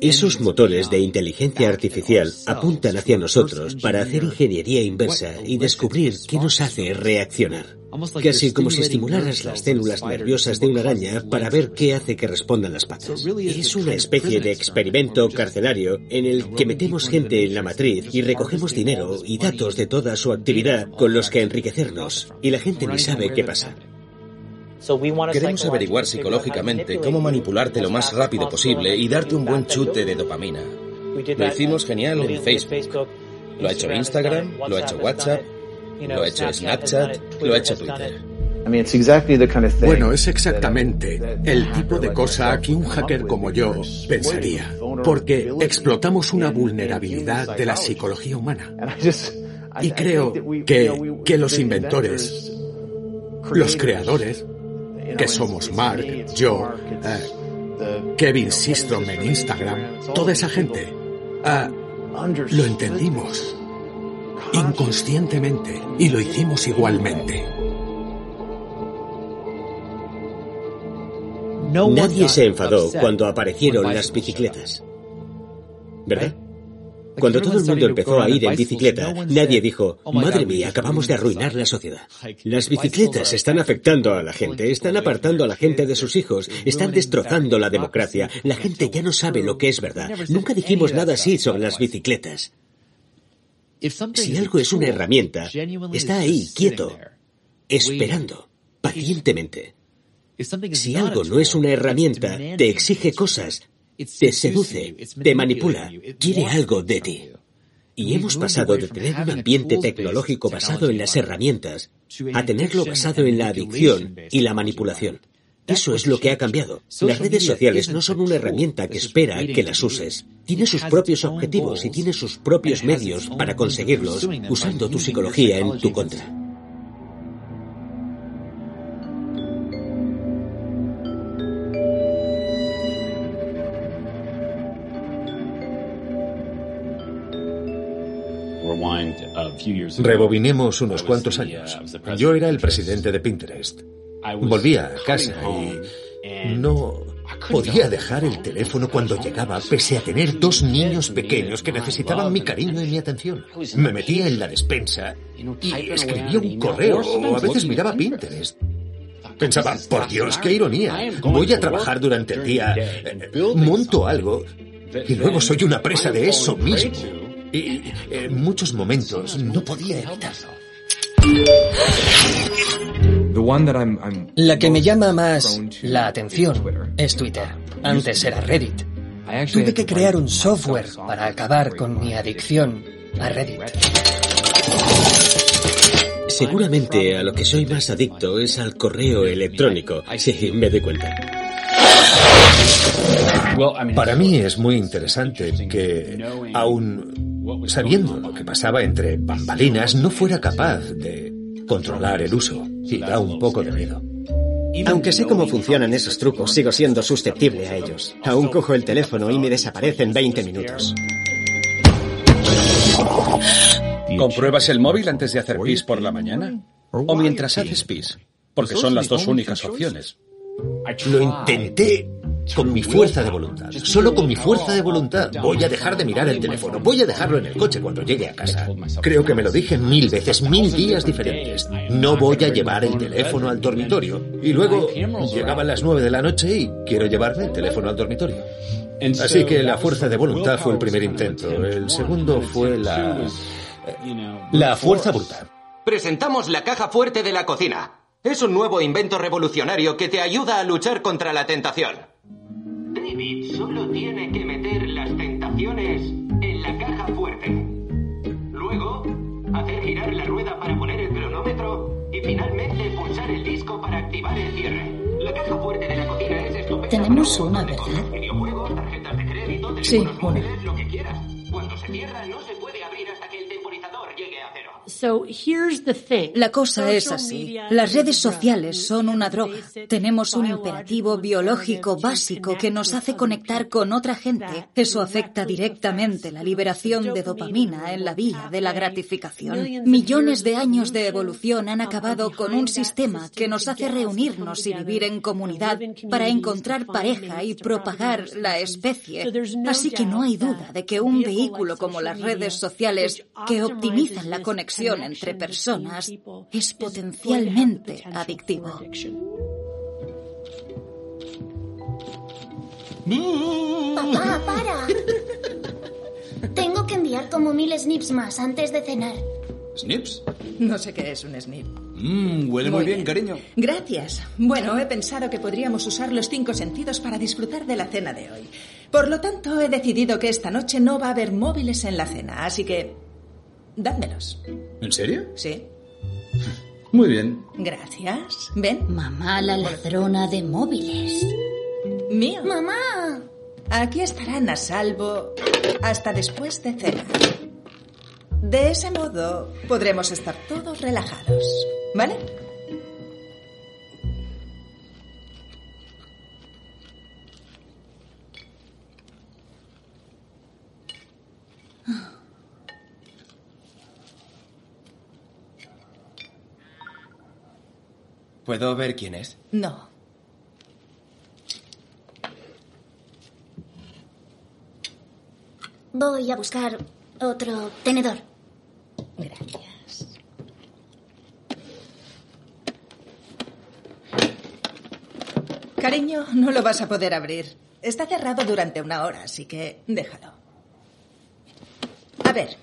[SPEAKER 11] Esos motores de inteligencia artificial apuntan hacia nosotros para hacer ingeniería inversa y descubrir qué nos hace reaccionar. Casi como si estimularas las células nerviosas de una araña para ver qué hace que respondan las patas. Es una especie de experimento carcelario en el que metemos gente en la matriz y recogemos dinero y datos de toda su actividad con los que enriquecernos. Y la gente ni sabe qué pasa.
[SPEAKER 22] Queremos averiguar psicológicamente cómo manipularte lo más rápido posible y darte un buen chute de dopamina. Lo hicimos genial en Facebook. Lo ha hecho Instagram, lo ha hecho WhatsApp, lo ha hecho Snapchat, lo ha hecho Twitter.
[SPEAKER 37] Bueno, es exactamente el tipo de cosa que un hacker como yo pensaría, porque explotamos una vulnerabilidad de la psicología humana. Y creo que, que los inventores, los creadores, que somos Mark, yo, eh, Kevin Systrom en Instagram, toda esa gente, eh, lo entendimos inconscientemente y lo hicimos igualmente.
[SPEAKER 11] Nadie se enfadó cuando aparecieron las bicicletas. ¿Verdad? Cuando todo el mundo empezó a ir en bicicleta, nadie dijo, madre mía, acabamos de arruinar la sociedad. Las bicicletas están afectando a la gente, están apartando a la gente de sus hijos, están destrozando la democracia. La gente ya no sabe lo que es verdad. Nunca dijimos nada así sobre las bicicletas. Si algo es una herramienta, está ahí, quieto, esperando, pacientemente. Si algo no es una herramienta, te exige cosas, te seduce, te manipula, quiere algo de ti. Y hemos pasado de tener un ambiente tecnológico basado en las herramientas a tenerlo basado en la adicción y la manipulación. Eso es lo que ha cambiado. Las redes sociales no son una herramienta que espera que las uses. Tiene sus propios objetivos y tiene sus propios medios para conseguirlos usando tu psicología en tu contra.
[SPEAKER 5] Rebobinemos unos cuantos años. Yo era el presidente de Pinterest. Volvía a casa y no podía dejar el teléfono cuando llegaba, pese a tener dos niños pequeños que necesitaban mi cariño y mi atención. Me metía en la despensa y escribía un correo o a veces miraba Pinterest. Pensaba, por Dios, qué ironía. Voy a trabajar durante el día, monto algo y luego soy una presa de eso mismo. Y en muchos momentos no podía evitarlo.
[SPEAKER 8] La que me llama más la atención es Twitter. Antes era Reddit. Tuve que crear un software para acabar con mi adicción a Reddit.
[SPEAKER 11] Seguramente a lo que soy más adicto es al correo electrónico. Sí, me doy cuenta.
[SPEAKER 5] Para mí es muy interesante que, aun sabiendo lo que pasaba entre bambalinas, no fuera capaz de controlar el uso. Y da un poco de miedo.
[SPEAKER 9] Aunque sé cómo funcionan esos trucos, sigo siendo susceptible a ellos. Aún cojo el teléfono y me desaparece en 20 minutos.
[SPEAKER 38] ¿Compruebas el móvil antes de hacer pis por la mañana? ¿O mientras haces pis? Porque son las dos únicas opciones.
[SPEAKER 5] Lo intenté con mi fuerza de voluntad. Solo con mi fuerza de voluntad. Voy a dejar de mirar el teléfono. Voy a dejarlo en el coche cuando llegue a casa. Creo que me lo dije mil veces, mil días diferentes. No voy a llevar el teléfono al dormitorio. Y luego llegaban las nueve de la noche y quiero llevarme el teléfono al dormitorio. Así que la fuerza de voluntad fue el primer intento. El segundo fue la... La fuerza brutal.
[SPEAKER 25] Presentamos la caja fuerte de la cocina. Es un nuevo invento revolucionario que te ayuda a luchar contra la tentación.
[SPEAKER 39] David solo tiene que meter las tentaciones en la caja fuerte. Luego, hacer girar la rueda para poner el cronómetro y finalmente pulsar el disco para activar el cierre. La caja fuerte de la cocina es estupenda.
[SPEAKER 40] Tenemos una, ¿verdad?
[SPEAKER 39] Videojuegos, tarjetas de crédito,
[SPEAKER 40] Sí, una.
[SPEAKER 39] lo que quieras. Cuando se cierra no se puede abrir hasta que el temporizador llegue a cero.
[SPEAKER 40] La cosa es así. Las redes sociales son una droga. Tenemos un imperativo biológico básico que nos hace conectar con otra gente. Eso afecta directamente la liberación de dopamina en la vía de la gratificación. Millones de años de evolución han acabado con un sistema que nos hace reunirnos y vivir en comunidad para encontrar pareja y propagar la especie. Así que no hay duda de que un vehículo como las redes sociales que optimizan la conexión entre personas es potencialmente adictivo.
[SPEAKER 20] Papá, para. Tengo que enviar como mil snips más antes de cenar.
[SPEAKER 32] ¿Snips?
[SPEAKER 17] No sé qué es un snip.
[SPEAKER 32] Mmm, huele muy, bien, cariño.
[SPEAKER 17] Gracias. Bueno, he pensado que podríamos usar los cinco sentidos para disfrutar de la cena de hoy. Por lo tanto, he decidido que esta noche no va a haber móviles en la cena, así que... Dádmelos.
[SPEAKER 32] ¿En serio?
[SPEAKER 17] Sí.
[SPEAKER 32] Muy bien.
[SPEAKER 17] Gracias. Ven.
[SPEAKER 9] Mamá, la ladrona de móviles.
[SPEAKER 17] Mío.
[SPEAKER 20] Mamá.
[SPEAKER 17] Aquí estarán a salvo hasta después de cenar. De ese modo podremos estar todos relajados. ¿Vale?
[SPEAKER 2] ¿Puedo ver quién es?
[SPEAKER 17] No.
[SPEAKER 20] Voy a buscar otro tenedor.
[SPEAKER 17] Gracias. Cariño, no lo vas a poder abrir. Está cerrado durante una hora, así que déjalo. A ver,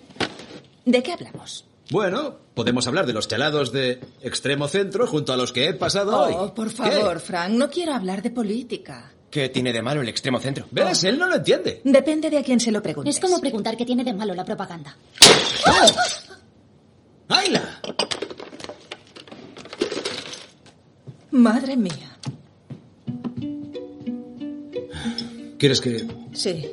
[SPEAKER 17] ¿de qué hablamos?
[SPEAKER 32] Bueno, podemos hablar de los chalados de extremo centro junto a los que he pasado hoy.
[SPEAKER 17] Oh, por
[SPEAKER 32] ¿Qué?
[SPEAKER 17] favor, Frank, no quiero hablar de política.
[SPEAKER 2] ¿Qué tiene de malo el extremo centro?
[SPEAKER 32] ¿Ves? Él no lo entiende.
[SPEAKER 17] Depende de a quién se lo preguntes.
[SPEAKER 9] Es como preguntar qué tiene de malo la propaganda.
[SPEAKER 32] ¡Ayla!
[SPEAKER 17] Madre mía.
[SPEAKER 32] ¿Quieres que...?
[SPEAKER 17] Sí.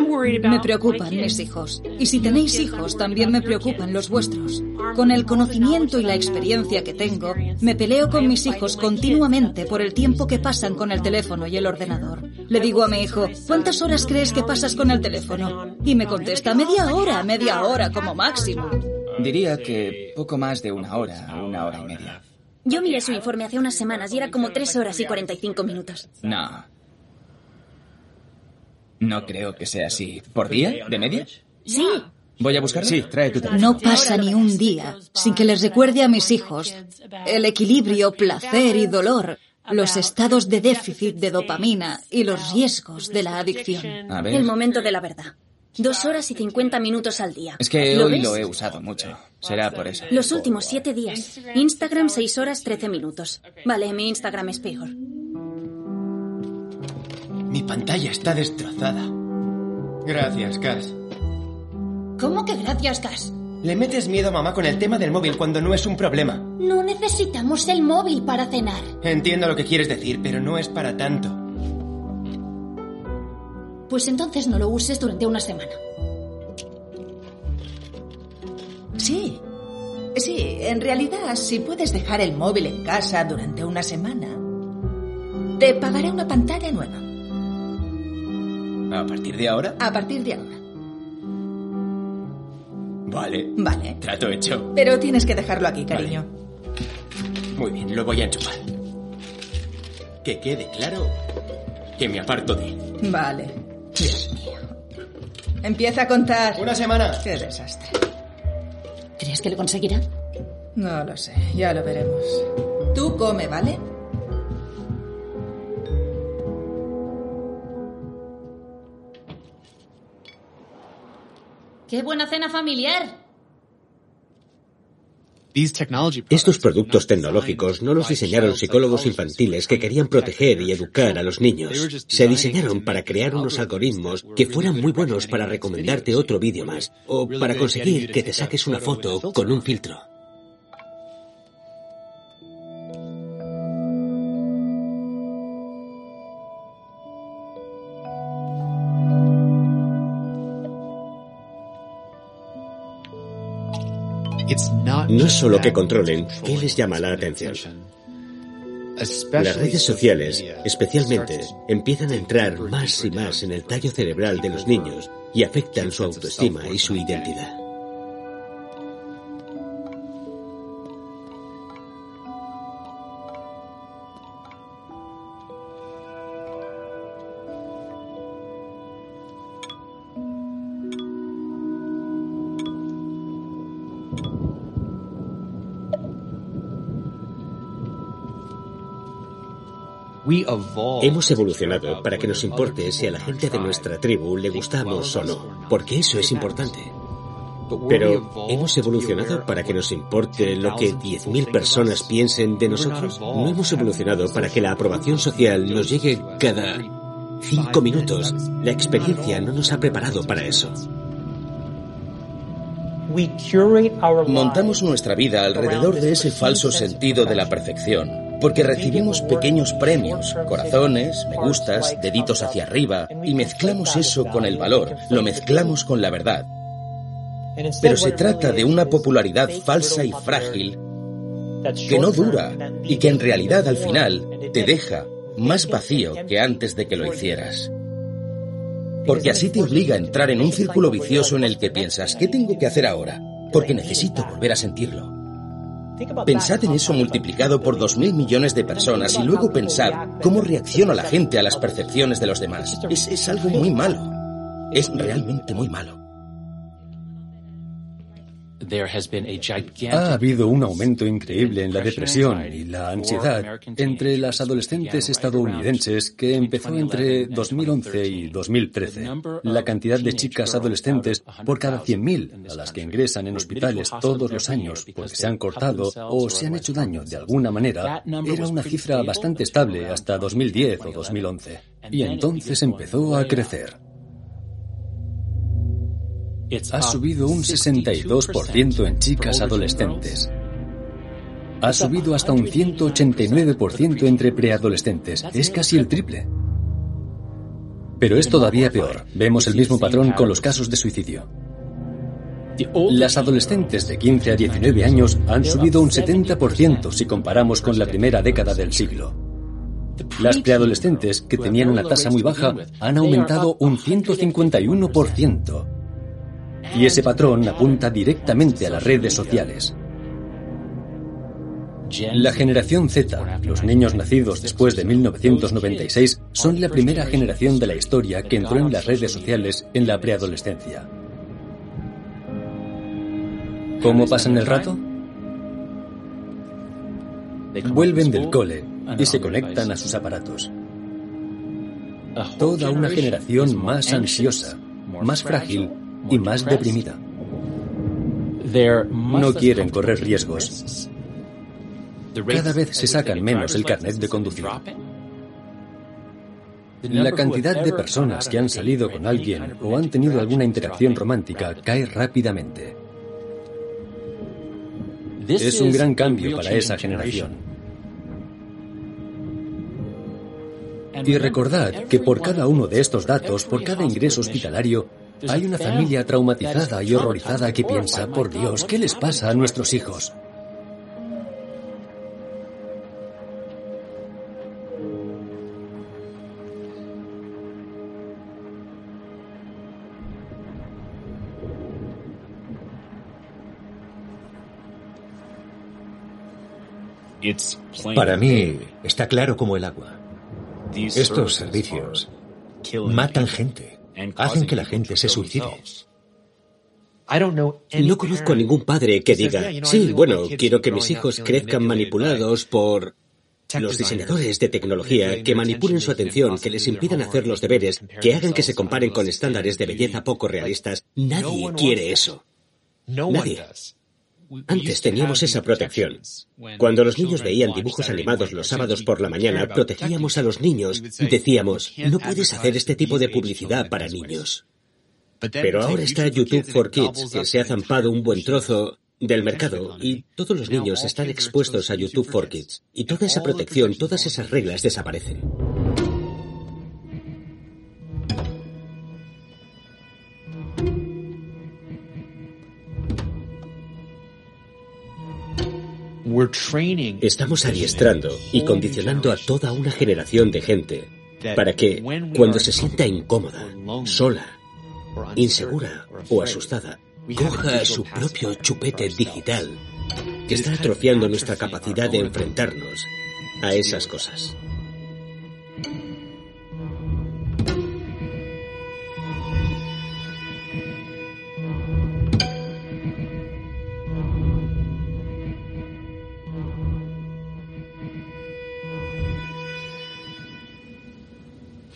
[SPEAKER 17] Me preocupan mis hijos. Y si tenéis hijos, también me preocupan los vuestros. Con el conocimiento y la experiencia que tengo, me peleo con mis hijos continuamente por el tiempo que pasan con el teléfono y el ordenador. Le digo a mi hijo, ¿cuántas horas crees que pasas con el teléfono? Y me contesta, media hora, media hora como máximo.
[SPEAKER 2] Diría que poco más de una hora, una hora y media.
[SPEAKER 20] Yo miré su informe hace unas semanas y era como 3 horas y 45 minutos.
[SPEAKER 2] No. No creo que sea así. ¿Por día? ¿De media?
[SPEAKER 20] Sí.
[SPEAKER 2] ¿Voy a buscarlo? Sí, trae tu teléfono.
[SPEAKER 40] No pasa ni un día sin que les recuerde a mis hijos el equilibrio, placer y dolor, los estados de déficit de dopamina y los riesgos de la adicción.
[SPEAKER 2] A ver.
[SPEAKER 20] El momento de la verdad. Dos horas y 50 minutos al día.
[SPEAKER 2] Es que
[SPEAKER 20] ¿Lo
[SPEAKER 2] hoy
[SPEAKER 20] ves?
[SPEAKER 2] lo he usado mucho. Será por eso.
[SPEAKER 20] Los últimos siete días. Instagram 6 horas 13 minutos. Vale, mi Instagram es peor.
[SPEAKER 2] Mi pantalla está destrozada. Gracias, Cass.
[SPEAKER 9] ¿Cómo que gracias, Gas?
[SPEAKER 2] Le metes miedo a mamá con el tema del móvil cuando no es un problema.
[SPEAKER 9] No necesitamos el móvil para cenar.
[SPEAKER 2] Entiendo lo que quieres decir, pero no es para tanto.
[SPEAKER 9] Pues entonces no lo uses durante una semana.
[SPEAKER 17] Sí. Sí, en realidad, si puedes dejar el móvil en casa durante una semana, te pagaré una pantalla nueva.
[SPEAKER 2] ¿A partir de ahora?
[SPEAKER 17] A partir de ahora.
[SPEAKER 2] Vale.
[SPEAKER 17] Vale.
[SPEAKER 2] Trato hecho.
[SPEAKER 17] Pero tienes que dejarlo aquí, cariño.
[SPEAKER 2] Muy bien, lo voy a enchufar. Que quede claro que me aparto de él.
[SPEAKER 17] Vale. Dios mío. Empieza a contar.
[SPEAKER 2] Una semana.
[SPEAKER 17] Qué desastre.
[SPEAKER 9] ¿Crees que lo conseguirá?
[SPEAKER 17] No lo sé, ya lo veremos. Tú come, ¿vale?
[SPEAKER 9] ¡Qué buena cena familiar!
[SPEAKER 11] Estos productos tecnológicos no los diseñaron psicólogos infantiles que querían proteger y educar a los niños. Se diseñaron para crear unos algoritmos que fueran muy buenos para recomendarte otro vídeo más o para conseguir que te saques una foto con un filtro. No es solo que controlen qué les llama la atención. Las redes sociales, especialmente, empiezan a entrar más y más en el tallo cerebral de los niños y afectan su autoestima y su identidad. Hemos evolucionado para que nos importe si a la gente de nuestra tribu le gustamos o no, porque eso es importante. Pero ¿hemos evolucionado para que nos importe lo que 10.000 personas piensen de nosotros? No hemos evolucionado para que la aprobación social nos llegue cada cinco minutos. La experiencia no nos ha preparado para eso. Montamos nuestra vida alrededor de ese falso sentido de la perfección porque recibimos pequeños premios, corazones, me gustas, deditos hacia arriba, y mezclamos eso con el valor, lo mezclamos con la verdad. Pero se trata de una popularidad falsa y frágil que no dura y que en realidad al final te deja más vacío que antes de que lo hicieras. Porque así te obliga a entrar en un círculo vicioso en el que piensas, ¿qué tengo que hacer ahora? Porque necesito volver a sentirlo. Pensad en eso multiplicado por dos mil millones de personas y luego pensad cómo reacciona la gente a las percepciones de los demás. Es, es algo muy malo. Es realmente muy malo.
[SPEAKER 41] Ha habido un aumento increíble en la depresión y la ansiedad entre las adolescentes estadounidenses que empezó entre 2011 y 2013. La cantidad de chicas adolescentes por cada 100.000 a las que ingresan en hospitales todos los años porque se han cortado o se han hecho daño de alguna manera. Era una cifra bastante estable hasta 2010 o 2011. Y entonces empezó a crecer ha subido un 62% en chicas adolescentes. Ha subido hasta un 189% entre preadolescentes. Es casi el triple. Pero es todavía peor. Vemos el mismo patrón con los casos de suicidio. Las adolescentes de 15 a 19 años han subido un 70% si comparamos con la primera década del siglo. Las preadolescentes, que tenían una tasa muy baja, han aumentado un 151%. Y ese patrón apunta directamente a las redes sociales. La generación Z, los niños nacidos después de 1996, son la primera generación de la historia que entró en las redes sociales en la preadolescencia. ¿Cómo pasan el rato? Vuelven del cole y se conectan a sus aparatos. Toda una generación más ansiosa, más frágil y más deprimida. No quieren correr riesgos. Cada vez se sacan menos el carnet de conducir. La cantidad de personas que han salido con alguien o han tenido alguna interacción romántica cae rápidamente. Es un gran cambio para esa generación. Y recordad que por cada uno de estos datos, por cada ingreso hospitalario, hay una familia traumatizada y horrorizada que piensa, por Dios, ¿qué les pasa a nuestros hijos?
[SPEAKER 5] Para mí está claro como el agua. Estos servicios matan gente hacen que la gente se suicide.
[SPEAKER 11] No conozco a ningún padre que diga, sí, bueno, quiero que mis hijos crezcan manipulados por los diseñadores de tecnología que manipulen su atención, que les impidan hacer los deberes, que hagan que se comparen con estándares de belleza poco realistas. Nadie quiere eso. Nadie. Antes teníamos esa protección. Cuando los niños veían dibujos animados los sábados por la mañana, protegíamos a los niños. Decíamos, no puedes hacer este tipo de publicidad para niños. Pero ahora está YouTube for Kids, que se ha zampado un buen trozo del mercado y todos los niños están expuestos a YouTube for Kids. Y toda esa protección, todas esas reglas desaparecen. Estamos adiestrando y condicionando a toda una generación de gente para que, cuando se sienta incómoda, sola, insegura o asustada, coja su propio chupete digital que está atrofiando nuestra capacidad de enfrentarnos a esas cosas.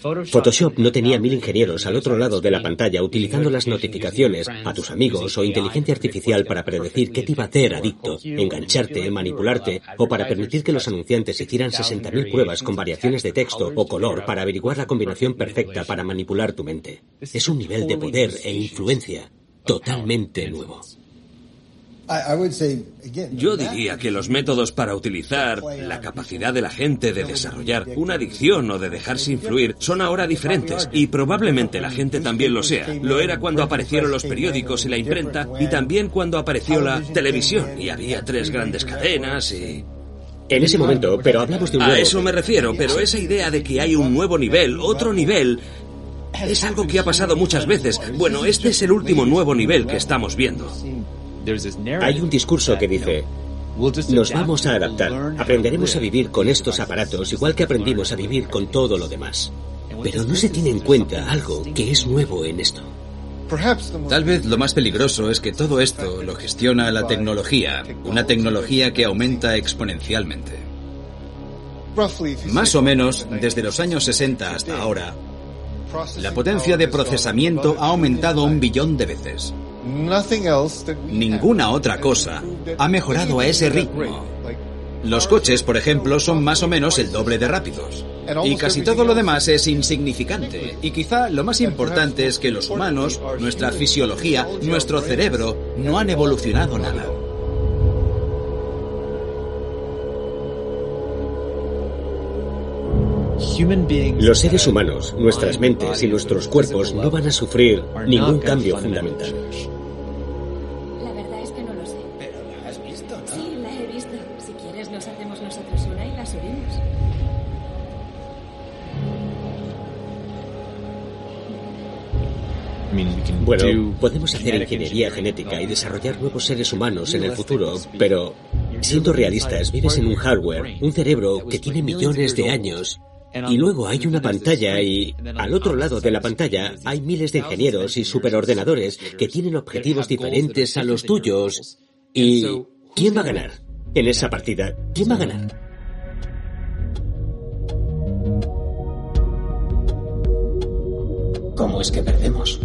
[SPEAKER 11] Photoshop no tenía mil ingenieros al otro lado de la pantalla utilizando las notificaciones a tus amigos o inteligencia artificial para predecir qué te iba a hacer adicto, engancharte, manipularte o para permitir que los anunciantes hicieran 60.000 pruebas con variaciones de texto o color para averiguar la combinación perfecta para manipular tu mente. Es un nivel de poder e influencia totalmente nuevo.
[SPEAKER 22] Yo diría que los métodos para utilizar la capacidad de la gente de desarrollar una adicción o de dejarse influir son ahora diferentes y probablemente la gente también lo sea. Lo era cuando aparecieron los periódicos y la imprenta y también cuando apareció la televisión y había tres grandes cadenas y...
[SPEAKER 11] En ese momento, pero hablamos de un
[SPEAKER 22] A eso me refiero, pero esa idea de que hay un nuevo nivel, otro nivel, es algo que ha pasado muchas veces. Bueno, este es el último nuevo nivel que estamos viendo.
[SPEAKER 11] Hay un discurso que dice, nos vamos a adaptar, aprenderemos a vivir con estos aparatos igual que aprendimos a vivir con todo lo demás. Pero no se tiene en cuenta algo que es nuevo en esto.
[SPEAKER 32] Tal vez lo más peligroso es que todo esto lo gestiona la tecnología, una tecnología que aumenta exponencialmente. Más o menos, desde los años 60 hasta ahora, la potencia de procesamiento ha aumentado un billón de veces. Ninguna otra cosa ha mejorado a ese ritmo. Los coches, por ejemplo, son más o menos el doble de rápidos. Y casi todo lo demás es insignificante. Y quizá lo más importante es que los humanos, nuestra fisiología, nuestro cerebro, no han evolucionado nada.
[SPEAKER 11] Los seres humanos, nuestras mentes y nuestros cuerpos no van a sufrir ningún cambio fundamental.
[SPEAKER 20] La verdad es que no lo sé.
[SPEAKER 42] ¿Pero la has visto, no?
[SPEAKER 20] Sí, la he visto. Si quieres, nos hacemos nosotros una y la subimos.
[SPEAKER 11] Bueno, podemos hacer ingeniería genética y desarrollar nuevos seres humanos en el futuro, pero siendo realistas, vives en un hardware, un cerebro que tiene millones de años y luego hay una pantalla y al otro lado de la pantalla hay miles de ingenieros y superordenadores que tienen objetivos diferentes a los tuyos. ¿Y quién va a ganar en esa partida? ¿Quién va a ganar?
[SPEAKER 35] ¿Cómo es que perdemos?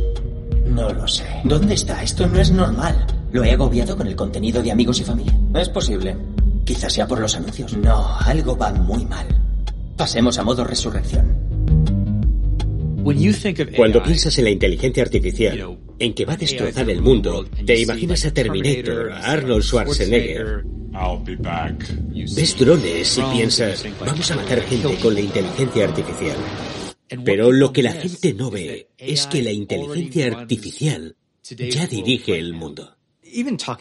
[SPEAKER 35] No lo sé. ¿Dónde está? Esto no es normal. ¿Lo he agobiado con el contenido de amigos y familia? Es posible. Quizás sea por los anuncios. No, algo va muy mal. Pasemos a modo resurrección.
[SPEAKER 11] Cuando piensas en la inteligencia artificial, en que va a destrozar el mundo, te imaginas a Terminator, a Arnold Schwarzenegger. Ves drones y piensas, vamos a matar gente con la inteligencia artificial. Pero lo que la gente no ve es que la inteligencia artificial ya dirige el mundo.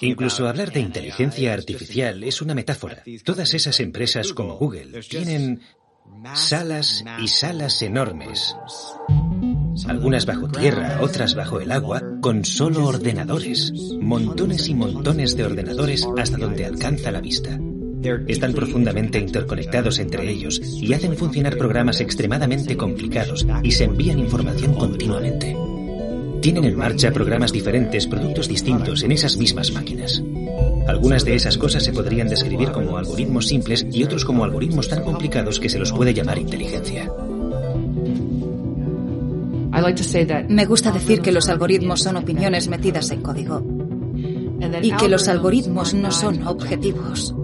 [SPEAKER 33] Incluso hablar de inteligencia artificial es una metáfora. Todas esas empresas como Google tienen salas y salas enormes. Algunas bajo tierra, otras bajo el agua, con solo ordenadores. Montones y montones de ordenadores hasta donde alcanza la vista. Están profundamente interconectados entre ellos y hacen funcionar programas extremadamente complicados y se envían información continuamente. Tienen en marcha programas diferentes, productos distintos en esas mismas máquinas. Algunas de esas cosas se podrían describir como algoritmos simples y otros como algoritmos tan complicados que se los puede llamar inteligencia.
[SPEAKER 40] Me gusta decir que los algoritmos son opiniones metidas en código. y que los algoritmos no son objetivos.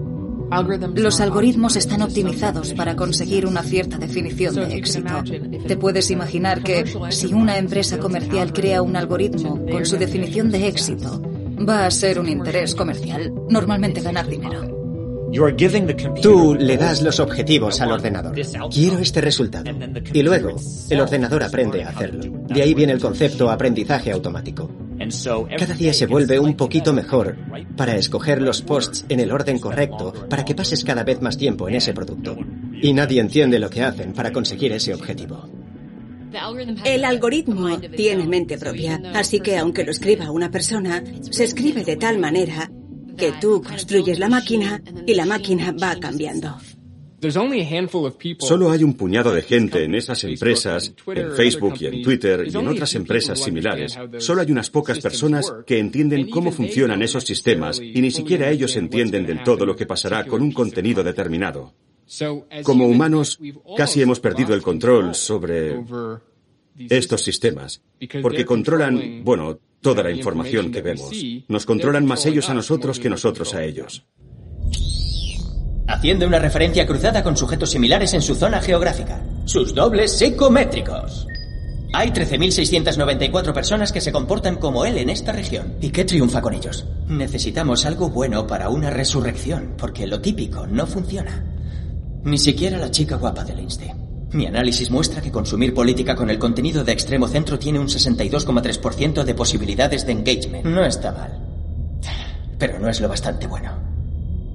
[SPEAKER 40] Los algoritmos están optimizados para conseguir una cierta definición de éxito. Te puedes imaginar que si una empresa comercial crea un algoritmo con su definición de éxito, va a ser un interés comercial, normalmente ganar dinero.
[SPEAKER 43] Tú le das los objetivos al ordenador. Quiero este resultado. Y luego, el ordenador aprende a hacerlo. De ahí viene el concepto aprendizaje automático. Cada día se vuelve un poquito mejor para escoger los posts en el orden correcto para que pases cada vez más tiempo en ese producto. Y nadie entiende lo que hacen para conseguir ese objetivo.
[SPEAKER 15] El algoritmo tiene mente propia, así que aunque lo escriba una persona, se escribe de tal manera que tú construyes la máquina y la máquina va cambiando.
[SPEAKER 34] Solo hay un puñado de gente en esas empresas, en Facebook y en Twitter y en otras empresas similares. Solo hay unas pocas personas que entienden cómo funcionan esos sistemas y ni siquiera ellos entienden del todo lo que pasará con un contenido determinado. Como humanos, casi hemos perdido el control sobre estos sistemas, porque controlan, bueno, toda la información que vemos. Nos controlan más ellos a nosotros que nosotros a ellos.
[SPEAKER 35] Haciendo una referencia cruzada con sujetos similares en su zona geográfica. Sus dobles psicométricos. Hay 13.694 personas que se comportan como él en esta región. ¿Y qué triunfa con ellos? Necesitamos algo bueno para una resurrección, porque lo típico no funciona. Ni siquiera la chica guapa del Inste. Mi análisis muestra que consumir política con el contenido de extremo centro tiene un 62,3% de posibilidades de engagement. No está mal. Pero no es lo bastante bueno.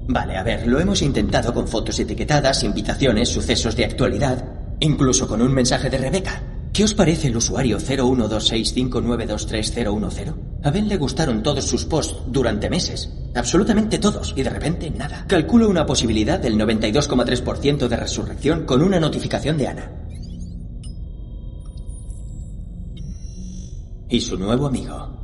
[SPEAKER 35] Vale, a ver, lo hemos intentado con fotos etiquetadas, invitaciones, sucesos de actualidad, incluso con un mensaje de Rebeca. ¿Qué os parece el usuario 01265923010? A Ben le gustaron todos sus posts durante meses, absolutamente todos, y de repente nada. Calculo una posibilidad del 92,3% de resurrección con una notificación de Ana. Y su nuevo amigo.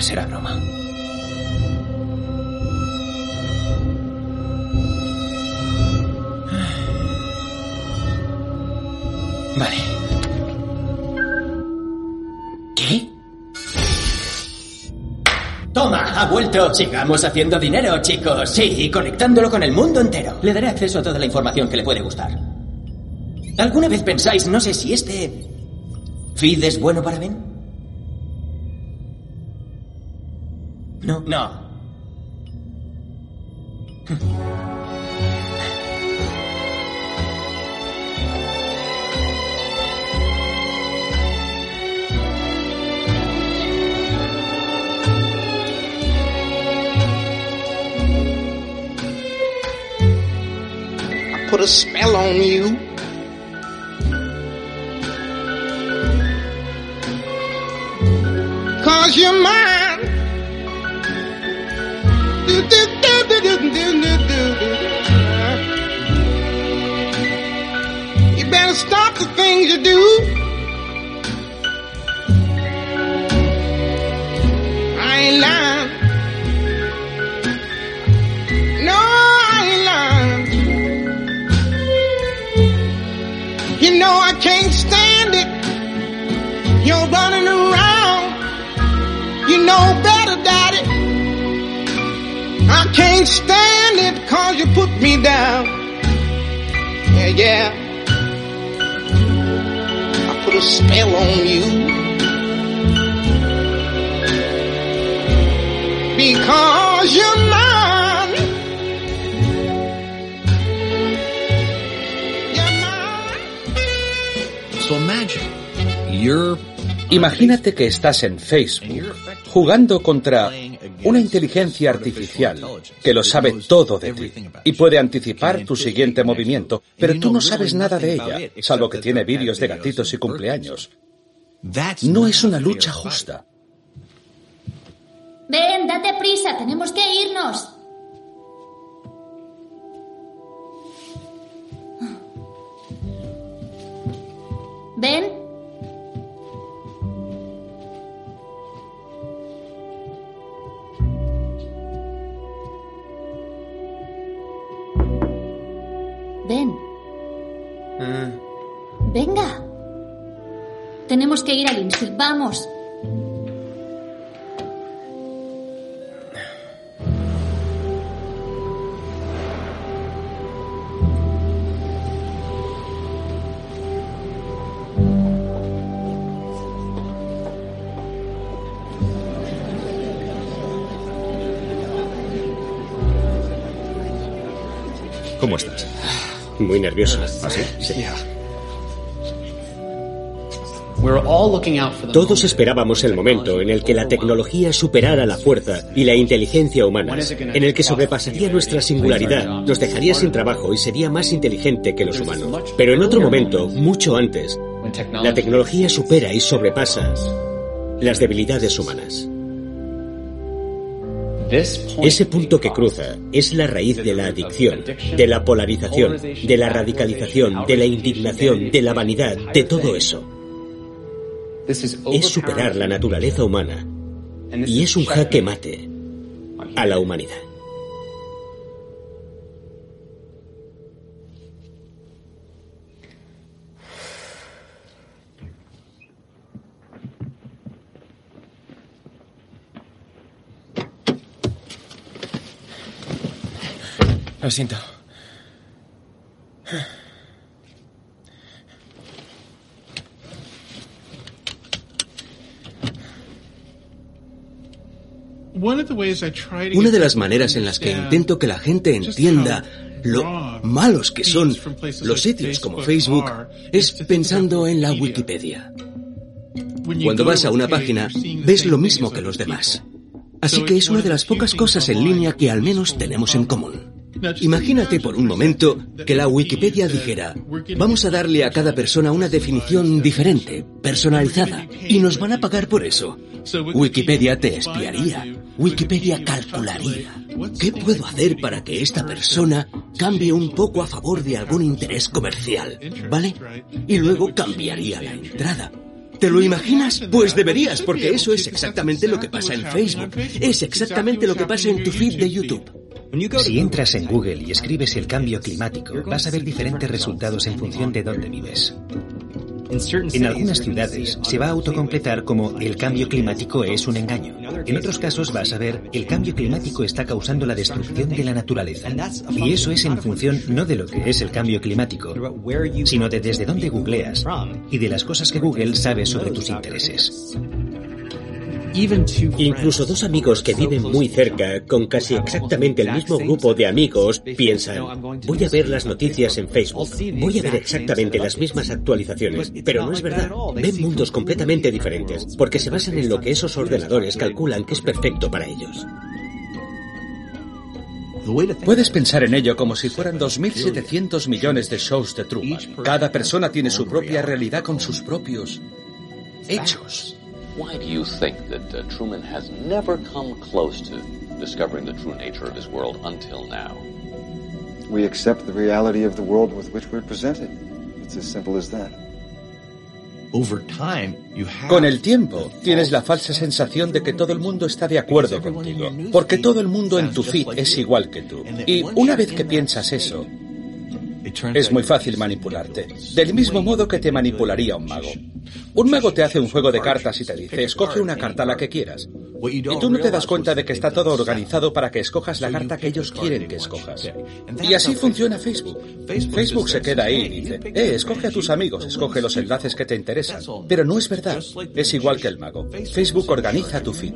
[SPEAKER 35] Venga, será broma. Vale. ¿Qué? Toma, ha vuelto. Sigamos haciendo dinero, chicos. Sí, y conectándolo con el mundo entero. Le daré acceso a toda la información que le puede gustar. ¿Alguna vez pensáis, no sé si este feed es bueno para Ben? No. No.
[SPEAKER 44] I put a spell on you. Cause you're mine. Stop the things you do. I ain't lying. No, I ain't lying. You know I can't stand it. You're running around. You know better, Daddy. I can't stand it cause you put me down. Yeah, yeah. A spell on you. Because you're mine.
[SPEAKER 45] So imagine you're
[SPEAKER 22] Imagínate que estás en Facebook jugando contra una inteligencia artificial que lo sabe todo de ti y puede anticipar tu siguiente movimiento, pero tú no sabes nada de ella, salvo que tiene vídeos de gatitos y cumpleaños. No es una lucha justa.
[SPEAKER 20] Ven, date prisa, tenemos que irnos. Ven, Ven.
[SPEAKER 41] Ah.
[SPEAKER 20] Venga. Tenemos que ir al IMSI. Vamos.
[SPEAKER 41] ¿Cómo estás?
[SPEAKER 11] Muy nervioso.
[SPEAKER 41] ¿Así?
[SPEAKER 11] Sí. Todos esperábamos el momento en el que la tecnología superara la fuerza y la inteligencia humanas, en el que sobrepasaría nuestra singularidad, nos dejaría sin trabajo y sería más inteligente que los humanos. Pero en otro momento, mucho antes, la tecnología supera y sobrepasa las debilidades humanas. Ese punto que cruza es la raíz de la adicción, de la polarización, de la radicalización, de la indignación, de la vanidad, de todo eso. Es superar la naturaleza humana y es un jaque mate a la humanidad.
[SPEAKER 2] Lo siento.
[SPEAKER 45] Una de las maneras en las que intento que la gente entienda lo malos que son los sitios como Facebook es pensando en la Wikipedia. Cuando vas a una página, ves lo mismo que los demás. Así que es una de las pocas cosas en línea que al menos tenemos en común. Imagínate por un momento que la Wikipedia dijera, vamos a darle a cada persona una definición diferente, personalizada, y nos van a pagar por eso. Wikipedia te espiaría, Wikipedia calcularía. ¿Qué puedo hacer para que esta persona cambie un poco a favor de algún interés comercial? ¿Vale? Y luego cambiaría la entrada. ¿Te lo imaginas? Pues deberías, porque eso es exactamente lo que pasa en Facebook. Es exactamente lo que pasa en tu feed de YouTube.
[SPEAKER 33] Si entras en Google y escribes el cambio climático, vas a ver diferentes resultados en función de dónde vives. En algunas ciudades se va a autocompletar como el cambio climático es un engaño. En otros casos vas a ver el cambio climático está causando la destrucción de la naturaleza. Y eso es en función no de lo que es el cambio climático, sino de desde dónde googleas y de las cosas que Google sabe sobre tus intereses.
[SPEAKER 11] Incluso dos amigos que viven muy cerca, con casi exactamente el mismo grupo de amigos, piensan, voy a ver las noticias en Facebook, voy a ver exactamente las mismas actualizaciones, pero no es verdad. Ven mundos completamente diferentes, porque se basan en lo que esos ordenadores calculan que es perfecto para ellos.
[SPEAKER 22] Puedes pensar en ello como si fueran 2.700 millones de shows de Truman. Cada persona tiene su propia realidad con sus propios hechos.
[SPEAKER 46] Why do you think that uh, Truman has never come close to discovering the true nature of his world until now?
[SPEAKER 47] We accept the reality of the world with which we're presented. It's as simple as that.
[SPEAKER 22] Con el tiempo, tienes la falsa sensación de que todo el mundo está de acuerdo contigo, porque todo el mundo en tu feed es igual que tú. Y una vez que piensas eso, es muy fácil manipularte, del mismo modo que te manipularía un mago. Un mago te hace un juego de cartas y te dice, escoge una carta la que quieras. Y tú no te das cuenta de que está todo organizado para que escojas la carta que ellos quieren que escojas. Y así funciona Facebook. Facebook se queda ahí y dice, eh, escoge a tus amigos, escoge los enlaces que te interesan. Pero no es verdad. Es igual que el mago. Facebook organiza tu feed.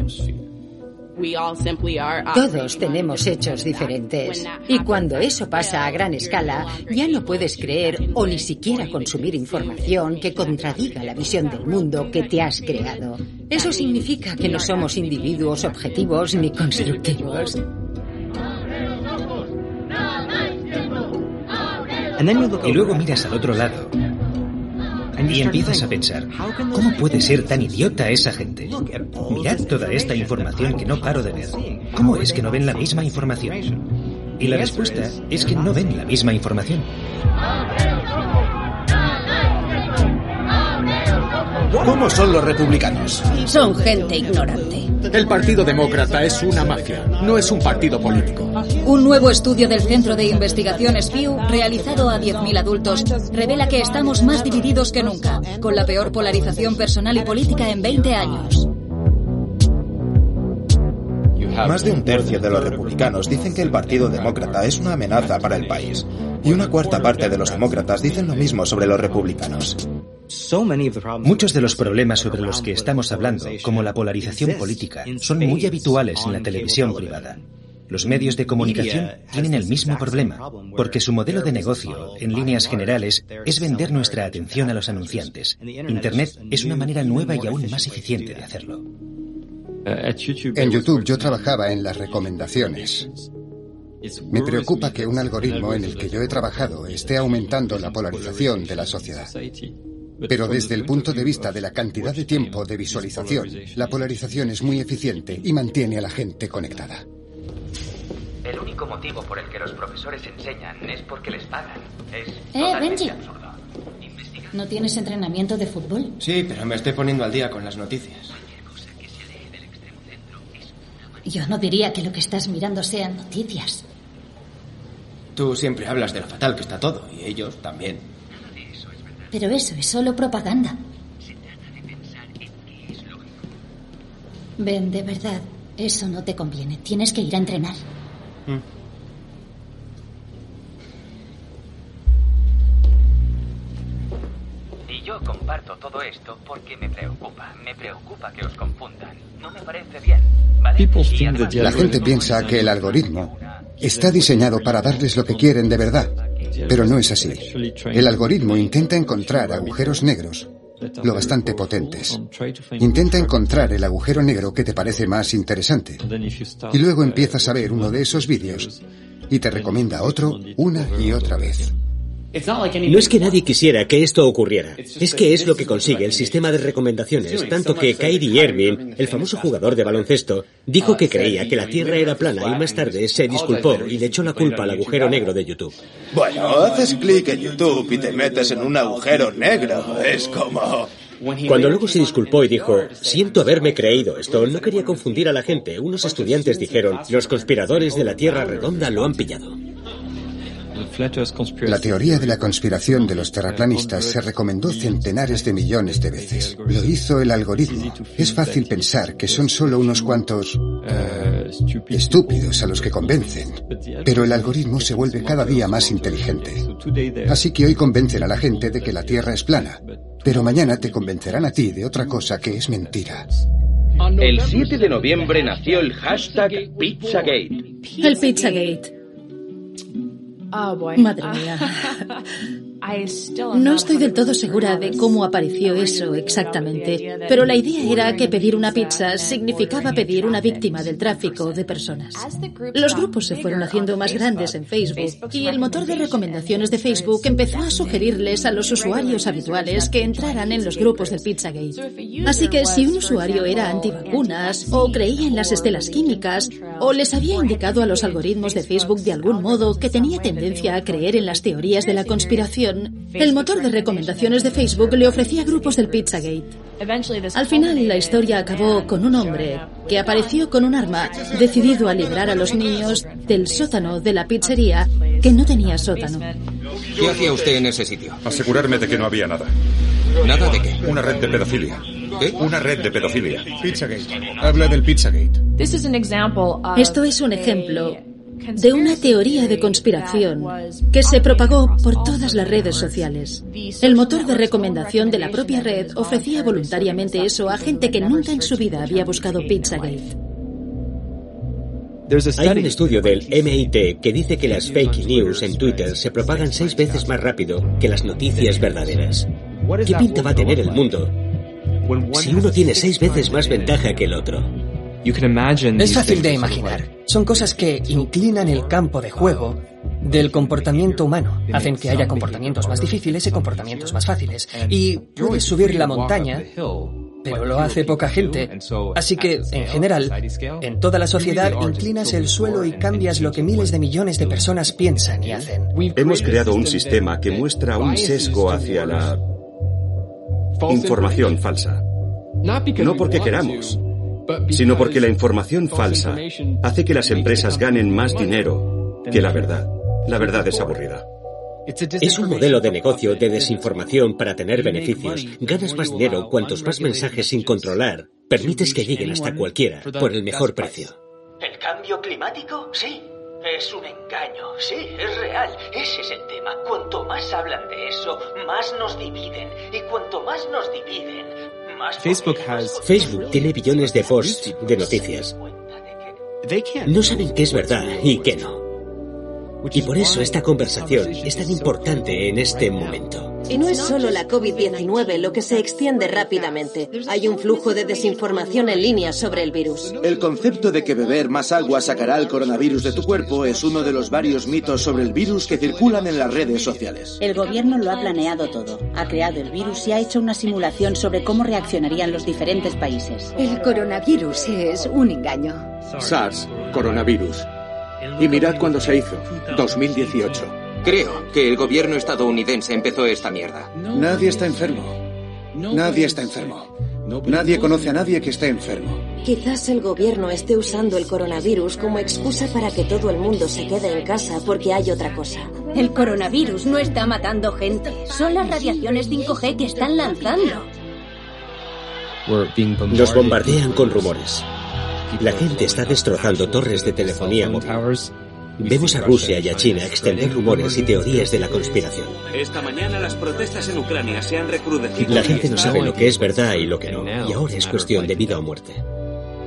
[SPEAKER 27] Todos tenemos hechos diferentes. Y cuando eso pasa a gran escala, ya no puedes creer o ni siquiera consumir información que contradiga la visión del mundo que te has creado. Eso significa que no somos individuos objetivos ni constructivos.
[SPEAKER 33] Y luego miras al otro lado y empiezas a pensar, ¿cómo puede ser tan idiota esa gente? Mirad toda esta información que no paro de ver. ¿Cómo es que no ven la misma información? Y la respuesta es que no ven la misma información.
[SPEAKER 32] ¿Cómo son los republicanos?
[SPEAKER 15] Son gente ignorante.
[SPEAKER 45] El Partido Demócrata es una mafia, no es un partido político.
[SPEAKER 40] Un nuevo estudio del Centro de Investigaciones Pew, realizado a 10.000 adultos, revela que estamos más divididos que nunca, con la peor polarización personal y política en 20 años.
[SPEAKER 48] Más de un tercio de los republicanos dicen que el Partido Demócrata es una amenaza para el país. Y una cuarta parte de los demócratas dicen lo mismo sobre los republicanos.
[SPEAKER 33] Muchos de los problemas sobre los que estamos hablando, como la polarización política, son muy habituales en la televisión privada. Los medios de comunicación tienen el mismo problema, porque su modelo de negocio, en líneas generales, es vender nuestra atención a los anunciantes. Internet es una manera nueva y aún más eficiente de hacerlo.
[SPEAKER 6] En YouTube yo trabajaba en las recomendaciones. Me preocupa que un algoritmo en el que yo he trabajado esté aumentando la polarización de la sociedad. Pero desde el punto de vista de la cantidad de tiempo de visualización, la polarización es muy eficiente y mantiene a la gente conectada.
[SPEAKER 49] El único motivo por el que los profesores enseñan es porque les pagan. Es
[SPEAKER 20] eh, Benji. ¿No tienes entrenamiento de fútbol?
[SPEAKER 2] Sí, pero me estoy poniendo al día con las noticias.
[SPEAKER 20] Yo no diría que lo que estás mirando sean noticias.
[SPEAKER 2] Tú siempre hablas de lo fatal que está todo, y ellos también.
[SPEAKER 20] Pero eso es solo propaganda. Ven, de verdad, eso no te conviene. Tienes que ir a entrenar. Mm.
[SPEAKER 49] Y yo comparto todo esto porque me preocupa. Me preocupa que os confundan. No me parece bien.
[SPEAKER 6] La gente piensa que el algoritmo está diseñado para darles lo que quieren de verdad, pero no es así. El algoritmo intenta encontrar agujeros negros lo bastante potentes. Intenta encontrar el agujero negro que te parece más interesante. Y luego empiezas a ver uno de esos vídeos y te recomienda otro una y otra vez.
[SPEAKER 11] No es que nadie quisiera que esto ocurriera, es que es lo que consigue el sistema de recomendaciones, tanto que Kyrie Irving, el famoso jugador de baloncesto, dijo que creía que la Tierra era plana y más tarde se disculpó y le echó la culpa al agujero negro de YouTube.
[SPEAKER 50] Bueno, haces clic en YouTube y te metes en un agujero negro. Es como...
[SPEAKER 11] Cuando luego se disculpó y dijo, siento haberme creído esto, no quería confundir a la gente. Unos estudiantes dijeron, los conspiradores de la Tierra redonda lo han pillado.
[SPEAKER 6] La teoría de la conspiración de los terraplanistas se recomendó centenares de millones de veces. Lo hizo el algoritmo. Es fácil pensar que son solo unos cuantos eh, estúpidos a los que convencen, pero el algoritmo se vuelve cada día más inteligente. Así que hoy convencen a la gente de que la Tierra es plana, pero mañana te convencerán a ti de otra cosa que es mentira.
[SPEAKER 49] El 7 de noviembre nació el hashtag Pizzagate.
[SPEAKER 15] El Pizzagate.
[SPEAKER 40] Oh,
[SPEAKER 15] Madre mía. [laughs] No estoy del todo segura de cómo apareció eso exactamente, pero la idea era que pedir una pizza significaba pedir una víctima del tráfico de personas. Los grupos se fueron haciendo más grandes en Facebook y el motor de recomendaciones de Facebook empezó a sugerirles a los usuarios habituales que entraran en los grupos del Pizzagate. Así que si un usuario era antivacunas o creía en las estelas químicas o les había indicado a los algoritmos de Facebook de algún modo que tenía tendencia a creer en las teorías de la conspiración, el motor de recomendaciones de Facebook le ofrecía grupos del Pizzagate. Al final, la historia acabó con un hombre que apareció con un arma decidido a librar a los niños del sótano de la pizzería que no tenía sótano.
[SPEAKER 2] ¿Qué hacía usted en ese sitio?
[SPEAKER 34] Asegurarme de que no había nada.
[SPEAKER 2] ¿Nada de qué?
[SPEAKER 34] Una red de pedofilia.
[SPEAKER 2] ¿Qué?
[SPEAKER 34] Una red de pedofilia.
[SPEAKER 48] Pizzagate. Habla del Pizzagate.
[SPEAKER 15] Esto es un ejemplo de una teoría de conspiración que se propagó por todas las redes sociales. El motor de recomendación de la propia red ofrecía voluntariamente eso a gente que nunca en su vida había buscado Pizzagate.
[SPEAKER 11] Hay un estudio del MIT que dice que las fake news en Twitter se propagan seis veces más rápido que las noticias verdaderas. ¿Qué pinta va a tener el mundo si uno tiene seis veces más ventaja que el otro?
[SPEAKER 2] Es fácil de imaginar. Son cosas que inclinan el campo de juego del comportamiento humano. Hacen que haya comportamientos más difíciles y comportamientos más fáciles. Y puedes subir la montaña, pero lo hace poca gente. Así que, en general, en toda la sociedad inclinas el suelo y cambias lo que miles de millones de personas piensan y hacen.
[SPEAKER 34] Hemos creado un sistema que muestra un sesgo hacia la información falsa. No porque queramos, sino porque la información falsa hace que las empresas ganen más dinero que la verdad. La verdad es aburrida.
[SPEAKER 11] Es un modelo de negocio de desinformación para tener beneficios. Ganas más dinero cuantos más mensajes sin controlar permites que lleguen hasta cualquiera por el mejor precio.
[SPEAKER 35] ¿El cambio climático? Sí. Es un engaño, sí, es real. Ese es el tema. Cuanto más hablan de eso, más nos dividen. Y cuanto más nos dividen,
[SPEAKER 11] Facebook tiene billones de posts de noticias. No saben qué es verdad y qué no. Y por eso esta conversación es tan importante en este momento.
[SPEAKER 19] Y no es solo la COVID-19 lo que se extiende rápidamente. Hay un flujo de desinformación en línea sobre el virus.
[SPEAKER 5] El concepto de que beber más agua sacará el coronavirus de tu cuerpo es uno de los varios mitos sobre el virus que circulan en las redes sociales.
[SPEAKER 10] El gobierno lo ha planeado todo. Ha creado el virus y ha hecho una simulación sobre cómo reaccionarían los diferentes países.
[SPEAKER 27] El coronavirus es un engaño.
[SPEAKER 25] SARS, coronavirus. Y mirad cuándo se hizo, 2018.
[SPEAKER 51] Creo que el gobierno estadounidense empezó esta mierda.
[SPEAKER 5] Nadie está enfermo. Nadie está enfermo. Nadie conoce a nadie que esté enfermo.
[SPEAKER 19] Quizás el gobierno esté usando el coronavirus como excusa para que todo el mundo se quede en casa porque hay otra cosa.
[SPEAKER 52] El coronavirus no está matando gente. Son las radiaciones 5G que están lanzando.
[SPEAKER 11] Nos bombardean con rumores. La gente está destrozando torres de telefonía móvil. Vemos a Rusia y a China extender rumores y teorías de la conspiración.
[SPEAKER 53] Esta mañana las protestas en Ucrania se han recrudecido.
[SPEAKER 11] La gente no sabe lo que es verdad y lo que no. Y ahora es cuestión de vida o muerte.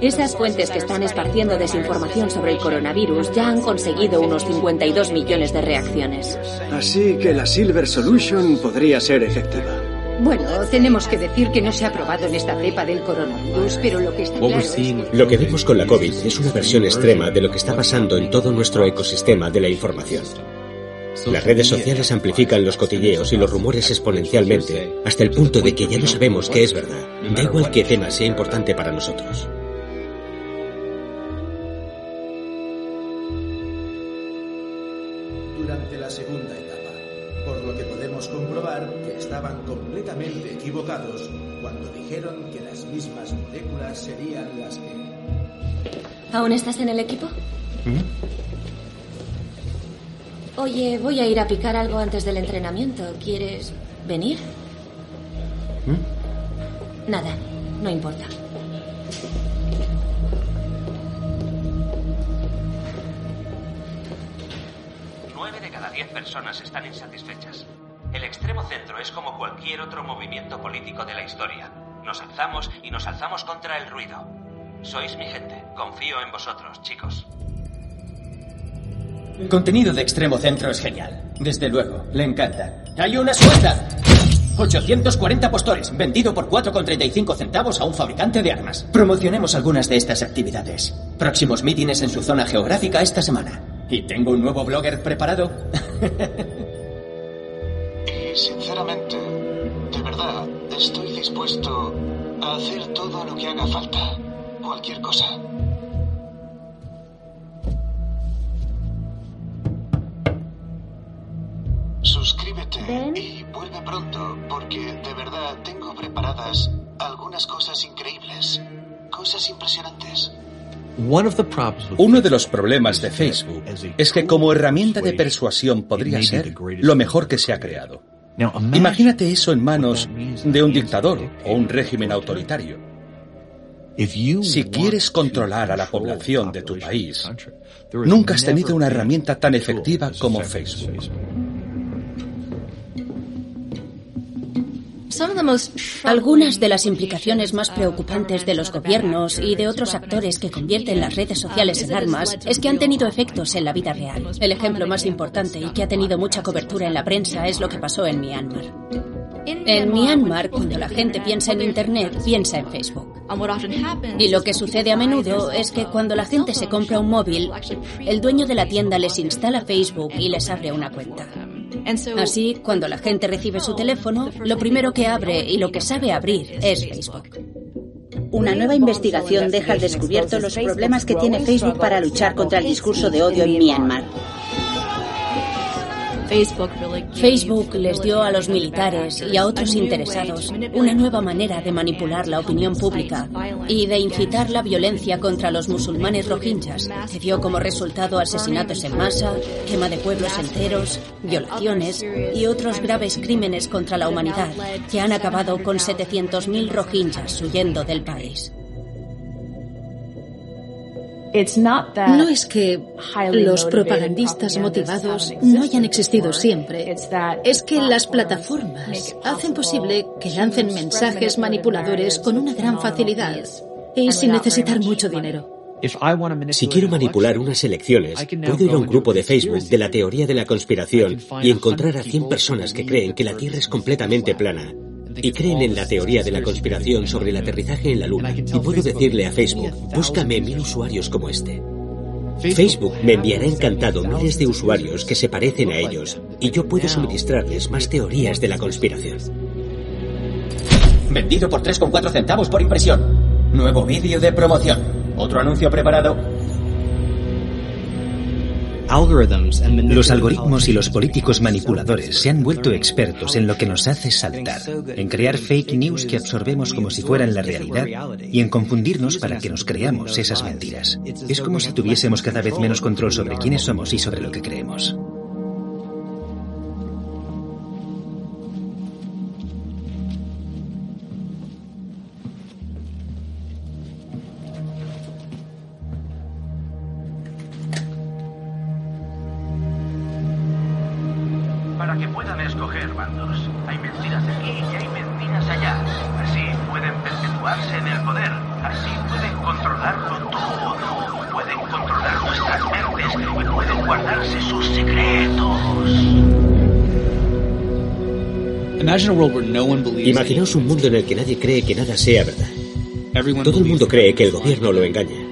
[SPEAKER 52] Esas fuentes que están esparciendo desinformación sobre el coronavirus ya han conseguido unos 52 millones de reacciones.
[SPEAKER 54] Así que la Silver Solution podría ser efectiva.
[SPEAKER 27] Bueno, tenemos que decir que no se ha probado en esta cepa del coronavirus, pero lo que está claro es que...
[SPEAKER 11] Lo que vemos con la COVID es una versión extrema de lo que está pasando en todo nuestro ecosistema de la información. Las redes sociales amplifican los cotilleos y los rumores exponencialmente, hasta el punto de que ya no sabemos qué es verdad. Da igual qué tema sea importante para nosotros.
[SPEAKER 52] ¿Aún estás en el equipo? Oye, voy a ir a picar algo antes del entrenamiento. ¿Quieres venir? Nada, no importa.
[SPEAKER 55] Nueve de cada diez personas están insatisfechas. El extremo centro es como cualquier otro movimiento político de la historia. Nos alzamos y nos alzamos contra el ruido. Sois mi gente. Confío en vosotros, chicos.
[SPEAKER 35] El contenido de extremo centro es genial. Desde luego, le encanta. ¡Hay una suelta! 840 postores, vendido por 4,35 centavos a un fabricante de armas. Promocionemos algunas de estas actividades. Próximos mítines en su zona geográfica esta semana. Y tengo un nuevo blogger preparado. [laughs]
[SPEAKER 48] Y sinceramente, de verdad, estoy dispuesto a hacer todo lo que haga falta. Cualquier cosa. Suscríbete y vuelve pronto, porque de verdad tengo preparadas algunas cosas increíbles. Cosas impresionantes.
[SPEAKER 22] Uno de los problemas de Facebook es que como herramienta de persuasión podría ser lo mejor que se ha creado. Imagínate eso en manos de un dictador o un régimen autoritario. Si quieres controlar a la población de tu país, nunca has tenido una herramienta tan efectiva como Facebook.
[SPEAKER 56] Algunas de las implicaciones más preocupantes de los gobiernos y de otros actores que convierten las redes sociales en armas es que han tenido efectos en la vida real. El ejemplo más importante y que ha tenido mucha cobertura en la prensa es lo que pasó en Myanmar. En Myanmar, cuando la gente piensa en Internet, piensa en Facebook. Y lo que sucede a menudo es que cuando la gente se compra un móvil, el dueño de la tienda les instala Facebook y les abre una cuenta. Así, cuando la gente recibe su teléfono, lo primero que abre y lo que sabe abrir es Facebook.
[SPEAKER 10] Una nueva investigación deja al descubierto los problemas que tiene Facebook para luchar contra el discurso de odio en Myanmar.
[SPEAKER 56] Facebook les dio a los militares y a otros interesados una nueva manera de manipular la opinión pública y de incitar la violencia contra los musulmanes rohingyas, que dio como resultado asesinatos en masa, quema de pueblos enteros, violaciones y otros graves crímenes contra la humanidad que han acabado con 700.000 rohingyas huyendo del país.
[SPEAKER 15] No es que los propagandistas motivados no hayan existido siempre, es que las plataformas hacen posible que lancen mensajes manipuladores con una gran facilidad y sin necesitar mucho dinero.
[SPEAKER 11] Si quiero manipular unas elecciones, puedo ir a un grupo de Facebook de la teoría de la conspiración y encontrar a 100 personas que creen que la Tierra es completamente plana y creen en la teoría de la conspiración sobre el aterrizaje en la Luna. Y puedo decirle a Facebook, búscame mil usuarios como este. Facebook me enviará encantado miles de usuarios que se parecen a ellos y yo puedo suministrarles más teorías de la conspiración.
[SPEAKER 35] Vendido por 3,4 centavos por impresión. Nuevo vídeo de promoción. Otro anuncio preparado.
[SPEAKER 33] Los algoritmos y los políticos manipuladores se han vuelto expertos en lo que nos hace saltar, en crear fake news que absorbemos como si fueran la realidad y en confundirnos para que nos creamos esas mentiras. Es como si tuviésemos cada vez menos control sobre quiénes somos y sobre lo que creemos.
[SPEAKER 11] Imaginaos un mundo en el que nadie cree que nada sea verdad. Todo el mundo cree que el gobierno lo engaña.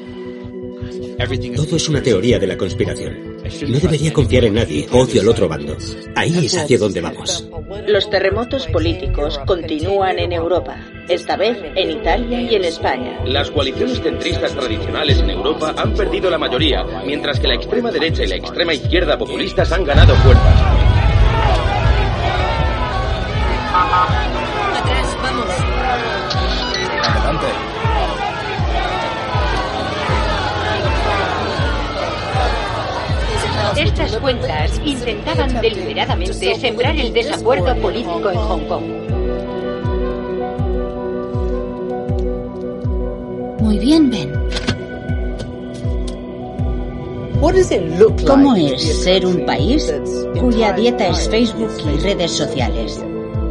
[SPEAKER 11] Todo es una teoría de la conspiración. No debería confiar en nadie, odio al otro bando. Ahí es hacia donde vamos.
[SPEAKER 56] Los terremotos políticos continúan en Europa, esta vez en Italia y en España.
[SPEAKER 25] Las coaliciones centristas tradicionales en Europa han perdido la mayoría, mientras que la extrema derecha y la extrema izquierda populistas han ganado fuerzas.
[SPEAKER 20] Estas cuentas intentaban deliberadamente sembrar el desacuerdo político en Hong Kong.
[SPEAKER 56] Muy bien, Ben. ¿Cómo es ser un país cuya dieta es Facebook y redes sociales?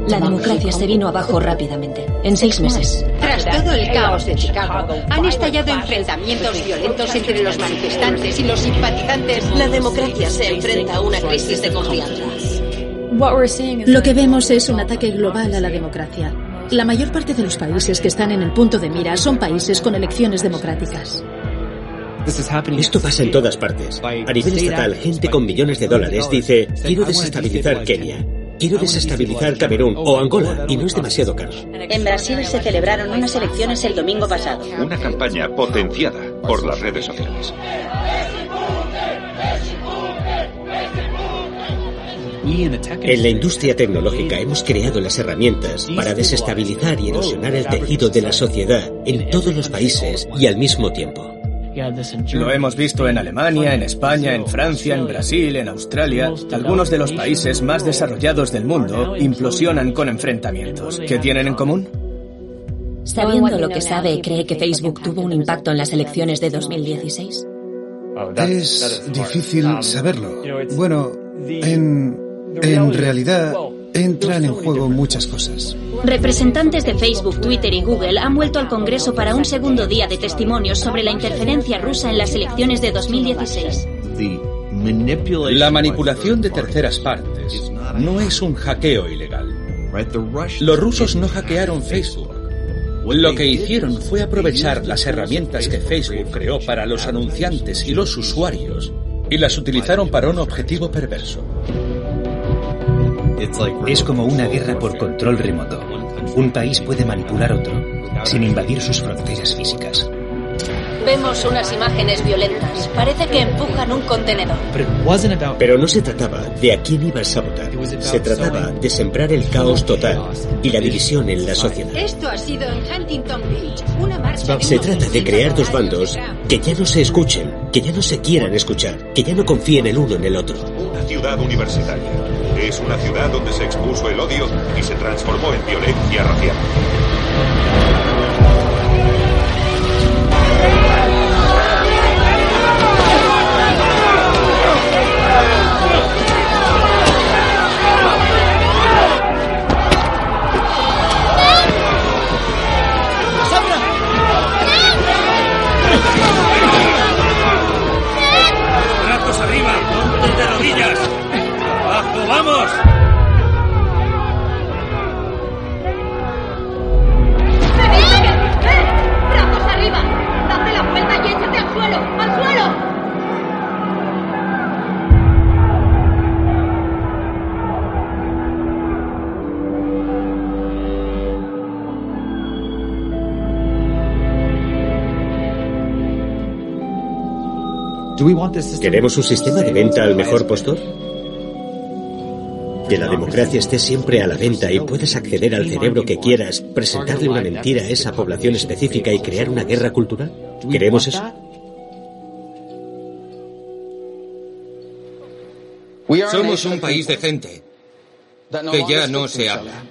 [SPEAKER 19] La democracia se vino abajo rápidamente, en seis meses.
[SPEAKER 20] Tras todo el caos de Chicago, han estallado enfrentamientos violentos entre los manifestantes y los simpatizantes.
[SPEAKER 57] La democracia se enfrenta a una crisis de confianza.
[SPEAKER 15] Lo que vemos es un ataque global a la democracia. La mayor parte de los países que están en el punto de mira son países con elecciones democráticas.
[SPEAKER 11] Esto pasa en todas partes. A nivel estatal, gente con millones de dólares dice, quiero desestabilizar Kenia. Quiero desestabilizar Camerún o Angola y no es demasiado caro.
[SPEAKER 56] En Brasil se celebraron unas elecciones el domingo pasado.
[SPEAKER 36] Una campaña potenciada por las redes sociales.
[SPEAKER 11] En la industria tecnológica hemos creado las herramientas para desestabilizar y erosionar el tejido de la sociedad en todos los países y al mismo tiempo.
[SPEAKER 3] Lo hemos visto en Alemania, en España, en Francia, en Brasil, en Australia. Algunos de los países más desarrollados del mundo implosionan con enfrentamientos. ¿Qué tienen en común?
[SPEAKER 19] Sabiendo lo que sabe, ¿cree que Facebook tuvo un impacto en las elecciones de 2016?
[SPEAKER 5] Es difícil saberlo. Bueno, en, en realidad entran en juego muchas cosas.
[SPEAKER 56] Representantes de Facebook, Twitter y Google han vuelto al Congreso para un segundo día de testimonios sobre la interferencia rusa en las elecciones de 2016.
[SPEAKER 22] La manipulación de terceras partes no es un hackeo ilegal. Los rusos no hackearon Facebook. Lo que hicieron fue aprovechar las herramientas que Facebook creó para los anunciantes y los usuarios y las utilizaron para un objetivo perverso.
[SPEAKER 33] Es como una guerra por control remoto. Un país puede manipular otro sin invadir sus fronteras físicas.
[SPEAKER 56] Vemos unas imágenes violentas. Parece que empujan un contenedor.
[SPEAKER 11] Pero no se trataba de a quién iba a sabotar. Se trataba de sembrar el caos total y la división en la sociedad.
[SPEAKER 58] Esto ha sido en Huntington Beach. Una marcha
[SPEAKER 11] Se trata de crear dos bandos que ya no se escuchen, que ya no se quieran escuchar, que ya no confíen el uno en el otro.
[SPEAKER 59] Una ciudad universitaria. Es una ciudad donde se expuso el odio y se transformó en violencia racial.
[SPEAKER 11] ¿Queremos un sistema de venta al mejor postor? Que la democracia esté siempre a la venta y puedas acceder al cerebro que quieras, presentarle una mentira a esa población específica y crear una guerra cultural? ¿Queremos eso?
[SPEAKER 25] Somos un país de gente que ya no se habla.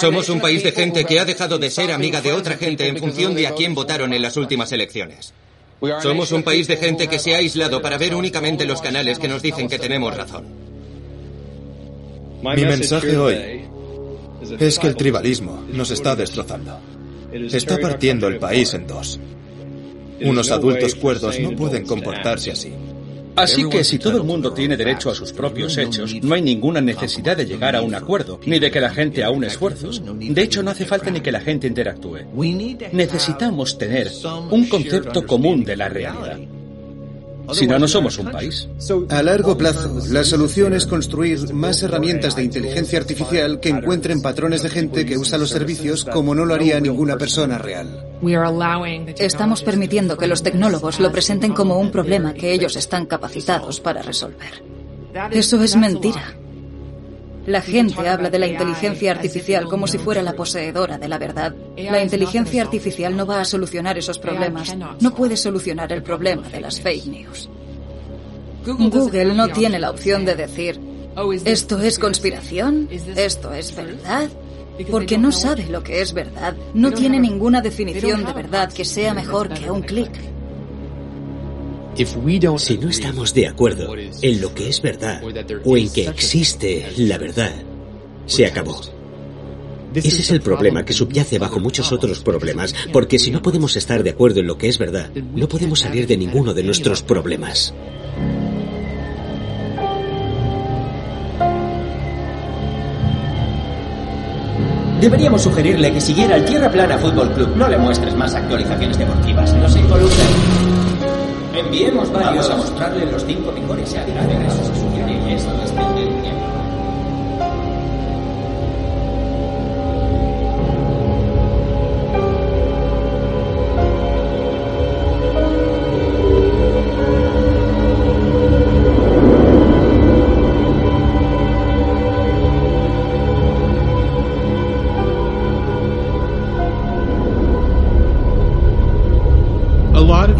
[SPEAKER 25] Somos un país de gente que ha dejado de ser amiga de otra gente en función de a quién votaron en las últimas elecciones. Somos un país de gente que se ha aislado para ver únicamente los canales que nos dicen que tenemos razón.
[SPEAKER 48] Mi mensaje hoy es que el tribalismo nos está destrozando. Está partiendo el país en dos. Unos adultos cuerdos no pueden comportarse así.
[SPEAKER 22] Así que si todo el mundo tiene derecho a sus propios hechos, no hay ninguna necesidad de llegar a un acuerdo, ni de que la gente aúne esfuerzos. De hecho, no hace falta ni que la gente interactúe. Necesitamos tener un concepto común de la realidad. Si no, no somos un país.
[SPEAKER 60] A largo plazo, la solución es construir más herramientas de inteligencia artificial que encuentren patrones de gente que usa los servicios como no lo haría ninguna persona real.
[SPEAKER 40] Estamos permitiendo que los tecnólogos lo presenten como un problema que ellos están capacitados para resolver. Eso es mentira. La gente habla de la inteligencia artificial como si fuera la poseedora de la verdad. La inteligencia artificial no va a solucionar esos problemas. No puede solucionar el problema de las fake news. Google no tiene la opción de decir, esto es conspiración, esto es verdad, porque no sabe lo que es verdad. No tiene ninguna definición de verdad que sea mejor que un clic.
[SPEAKER 11] Si no estamos de acuerdo en lo que es verdad o en que existe la verdad, se acabó. Ese es el problema que subyace bajo muchos otros problemas, porque si no podemos estar de acuerdo en lo que es verdad, no podemos salir de ninguno de nuestros problemas.
[SPEAKER 35] Deberíamos sugerirle que siguiera el Tierra Plana Fútbol Club. No le muestres más actualizaciones deportivas. No se involucren. Enviemos varios a mostrarle los cinco mejores y es.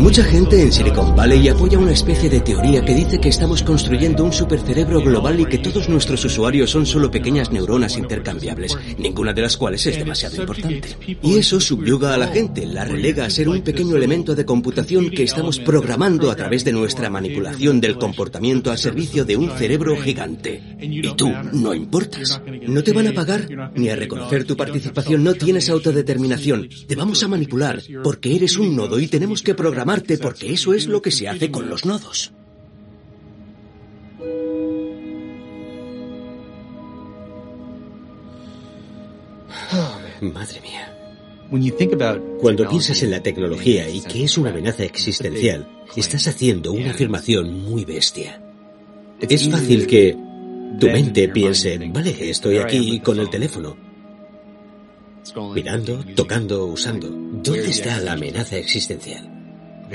[SPEAKER 11] Mucha gente en Silicon Valley apoya una especie de teoría que dice que estamos construyendo un supercerebro global y que todos nuestros usuarios son solo pequeñas neuronas intercambiables, ninguna de las cuales es demasiado importante. Y eso subyuga a la gente, la relega a ser un pequeño elemento de computación que estamos programando a través de nuestra manipulación del comportamiento al servicio de un cerebro gigante. Y tú no importas. No te van a pagar ni a reconocer tu participación, no tienes autodeterminación. Te vamos a manipular porque eres un nodo y tenemos que porque eso es lo que se hace con los nodos. [sighs] Madre mía. Cuando piensas en la tecnología y que es una amenaza existencial, estás haciendo una afirmación muy bestia. Es fácil que tu mente piense, vale, estoy aquí con el teléfono, mirando, tocando, usando. ¿Dónde está la amenaza existencial?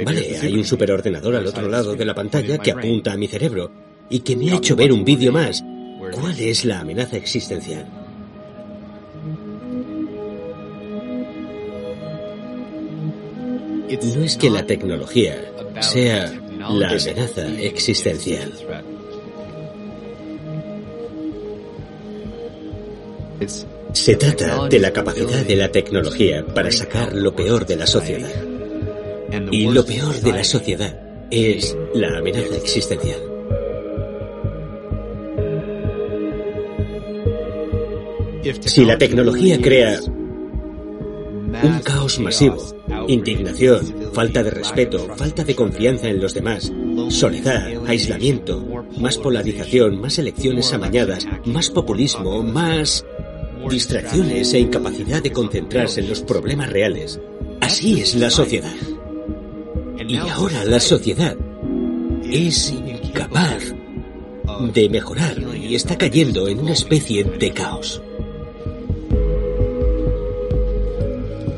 [SPEAKER 11] Vale, hay un superordenador al otro lado de la pantalla que apunta a mi cerebro y que me ha hecho ver un vídeo más. ¿Cuál es la amenaza existencial? No es que la tecnología sea la amenaza existencial. Se trata de la capacidad de la tecnología para sacar lo peor de la sociedad. Y lo peor de la sociedad es la amenaza existencial. Si la tecnología crea un caos masivo, indignación, falta de respeto, falta de confianza en los demás, soledad, aislamiento, más polarización, más elecciones amañadas, más populismo, más distracciones e incapacidad de concentrarse en los problemas reales. Así es la sociedad. Y ahora la sociedad es incapaz de mejorar y está cayendo en una especie de caos.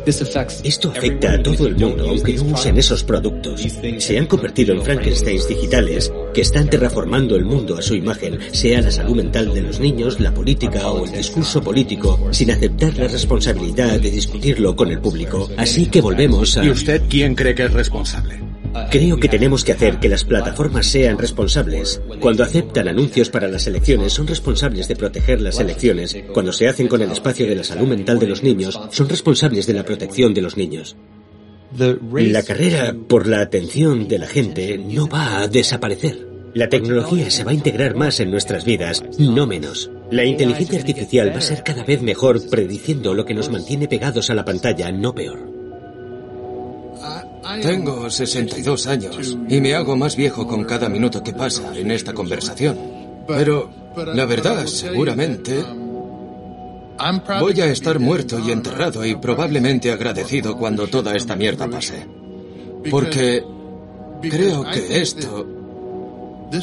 [SPEAKER 11] Esto afecta a todo el mundo, aunque no usen esos productos. Se han convertido en Frankensteins digitales que están terraformando el mundo a su imagen, sea la salud mental de los niños, la política o el discurso político, sin aceptar la responsabilidad de discutirlo con el público. Así que volvemos a...
[SPEAKER 36] ¿Y usted quién cree que es responsable?
[SPEAKER 11] Creo que tenemos que hacer que las plataformas sean responsables. Cuando aceptan anuncios para las elecciones, son responsables de proteger las elecciones. Cuando se hacen con el espacio de la salud mental de los niños, son responsables de la protección de los niños. La carrera por la atención de la gente no va a desaparecer. La tecnología se va a integrar más en nuestras vidas, no menos. La inteligencia artificial va a ser cada vez mejor prediciendo lo que nos mantiene pegados a la pantalla, no peor.
[SPEAKER 25] Tengo 62 años y me hago más viejo con cada minuto que pasa en esta conversación. Pero, la verdad, seguramente, voy a estar muerto y enterrado y probablemente agradecido cuando toda esta mierda pase. Porque creo que esto